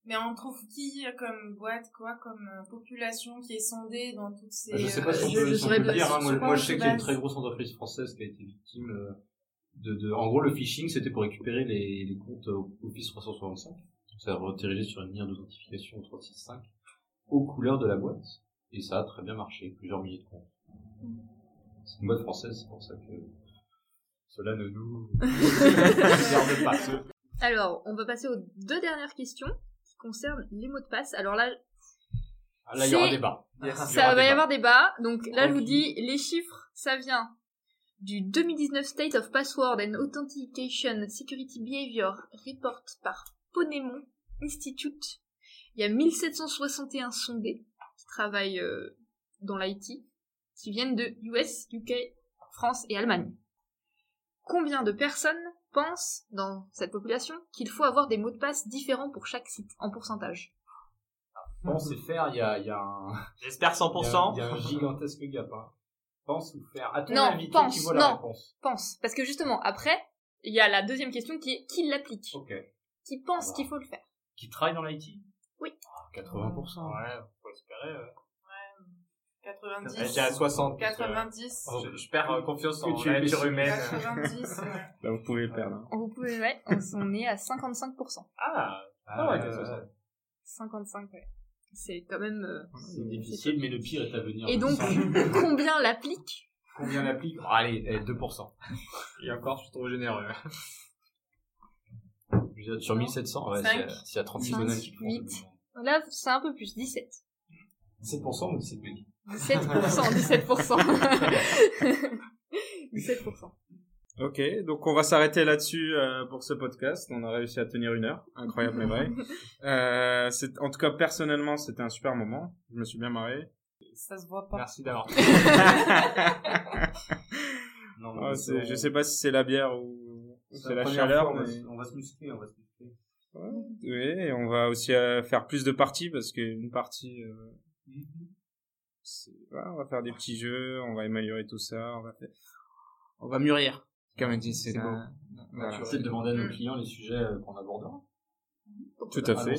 Mais on trouve qui comme boîte, quoi, comme euh, population qui est sondée dans toutes ces... Bah, Je sais pas si euh, on peut, si on peut le pas- dire. hein. Moi, je sais qu'il y a une très grosse entreprise française qui a été victime euh, de, de. En gros, le phishing, c'était pour récupérer les, les comptes euh, Office 365. Ça a redirigé sur une ligne d'authentification 365 aux couleurs de la boîte. Et ça a très bien marché, plusieurs milliers de comptes. C'est une boîte française, c'est pour ça que cela ne nous pas. Alors, on va passer aux deux dernières questions qui concernent les mots de passe. Alors là, Ah, Là, il y aura débat. Il y aura ça va y avoir débat. Donc là, je vous dis, les chiffres, ça vient du 2019 State of Password and Authentication Security Behavior Report par Ponemon Institute. Il y a 1761 sondés qui travaillent euh, dans l'IT, qui viennent de US, UK, France et Allemagne. Combien de personnes pensent dans cette population qu'il faut avoir des mots de passe différents pour chaque site en pourcentage Pense et faire, il y a, il y a un, J'espère il y a, 100%. il y a un gigantesque gap. Hein. Pense ou faire. À ton Non, avis, qui pense, vaut la non. réponse Pense. Parce que justement, après, il y a la deuxième question qui est qui l'applique Ok. Qui pense qu'il faut le faire Qui travaille dans l'IT Oui. 80%. Ouais, faut espérer. ouais. 90. Ouais, J'ai à 60. parce que 90. Je, je perds euh, confiance en tu es la nature humaine. 90, ouais. Là, vous pouvez le perdre. hein. Vous pouvez, ouais, on est à 55%. Ah, Ah ouais, euh, 80. 55, ouais. C'est quand même... euh, C'est difficile, mais le pire est à venir. Et donc, combien l'applique? Combien l'applique? Oh, Allez, eh, 2%. Et encore, je suis trop généreux. Sur 1700, ouais, c'est- s'il y a 36 Cinq, bonhommes qui font huit. ça, Là, c'est un peu plus, 17. 7% ou 17 mecs 17%, 17%. 17%. Ok, donc on va s'arrêter là-dessus euh, pour ce podcast. On a réussi à tenir une heure, incroyable mais vrai. Euh, c'est- en tout cas, personnellement, c'était un super moment. Je me suis bien marré. Ça se voit pas. Merci d'avoir. Non, mais c'est- on- je sais pas si c'est la bière ou, c'est la chaleur. fois, on va mais- se- On va se muscler, on va se muscler. Oui, et on va aussi euh, faire plus de parties parce qu'une partie, euh, c'est- voilà, on va faire des petits jeux, on va améliorer tout ça, on va faire... on va mûrir. Comme on dit, c'est On voilà. va essayer de demander à nos Mm. clients les sujets euh, qu'on abordera. Tout à fait.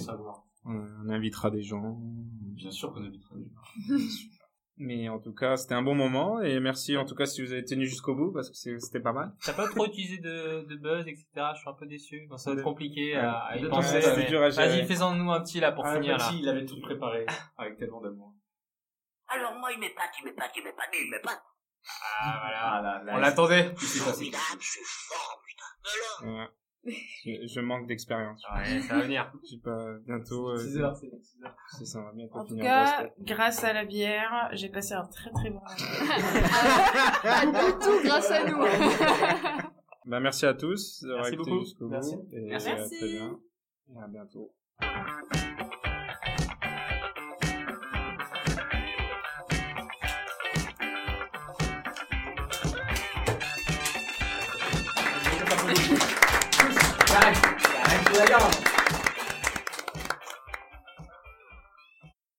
On invitera des gens. Bien sûr qu'on invitera des gens. Mais en tout cas, c'était un bon moment et merci en tout cas si vous avez tenu jusqu'au bout parce que c'était pas mal. T'as pas trop utilisé de, de buzz, etc. Je suis un peu déçu. Bon, ça va être compliqué à, à y penser. Vas-y, fais-en nous un petit là pour Ah, finir là. Il avait tout préparé avec tellement d'amour. Alors moi, il m'épate, il m'épate, il m'épate, il m'épate. Ah voilà. Ah là, là, On l'attendait. il s'est passé. Formidable, c'est formidable. Alors, Voilà. Je, je manque d'expérience. Ouais, ça va venir. J'ai pas bientôt. euh, 6 heures, c'est 6 heures. c'est ça, on va bientôt En tout finir. cas, le basket. grâce à la bière, j'ai passé un très très bon moment. Pas du tout grâce à nous. Bah, merci à tous Merci beaucoup. Merci. bout. Et Merci. à très bien. Et à bientôt. Arrête, arrête, tu la gardes.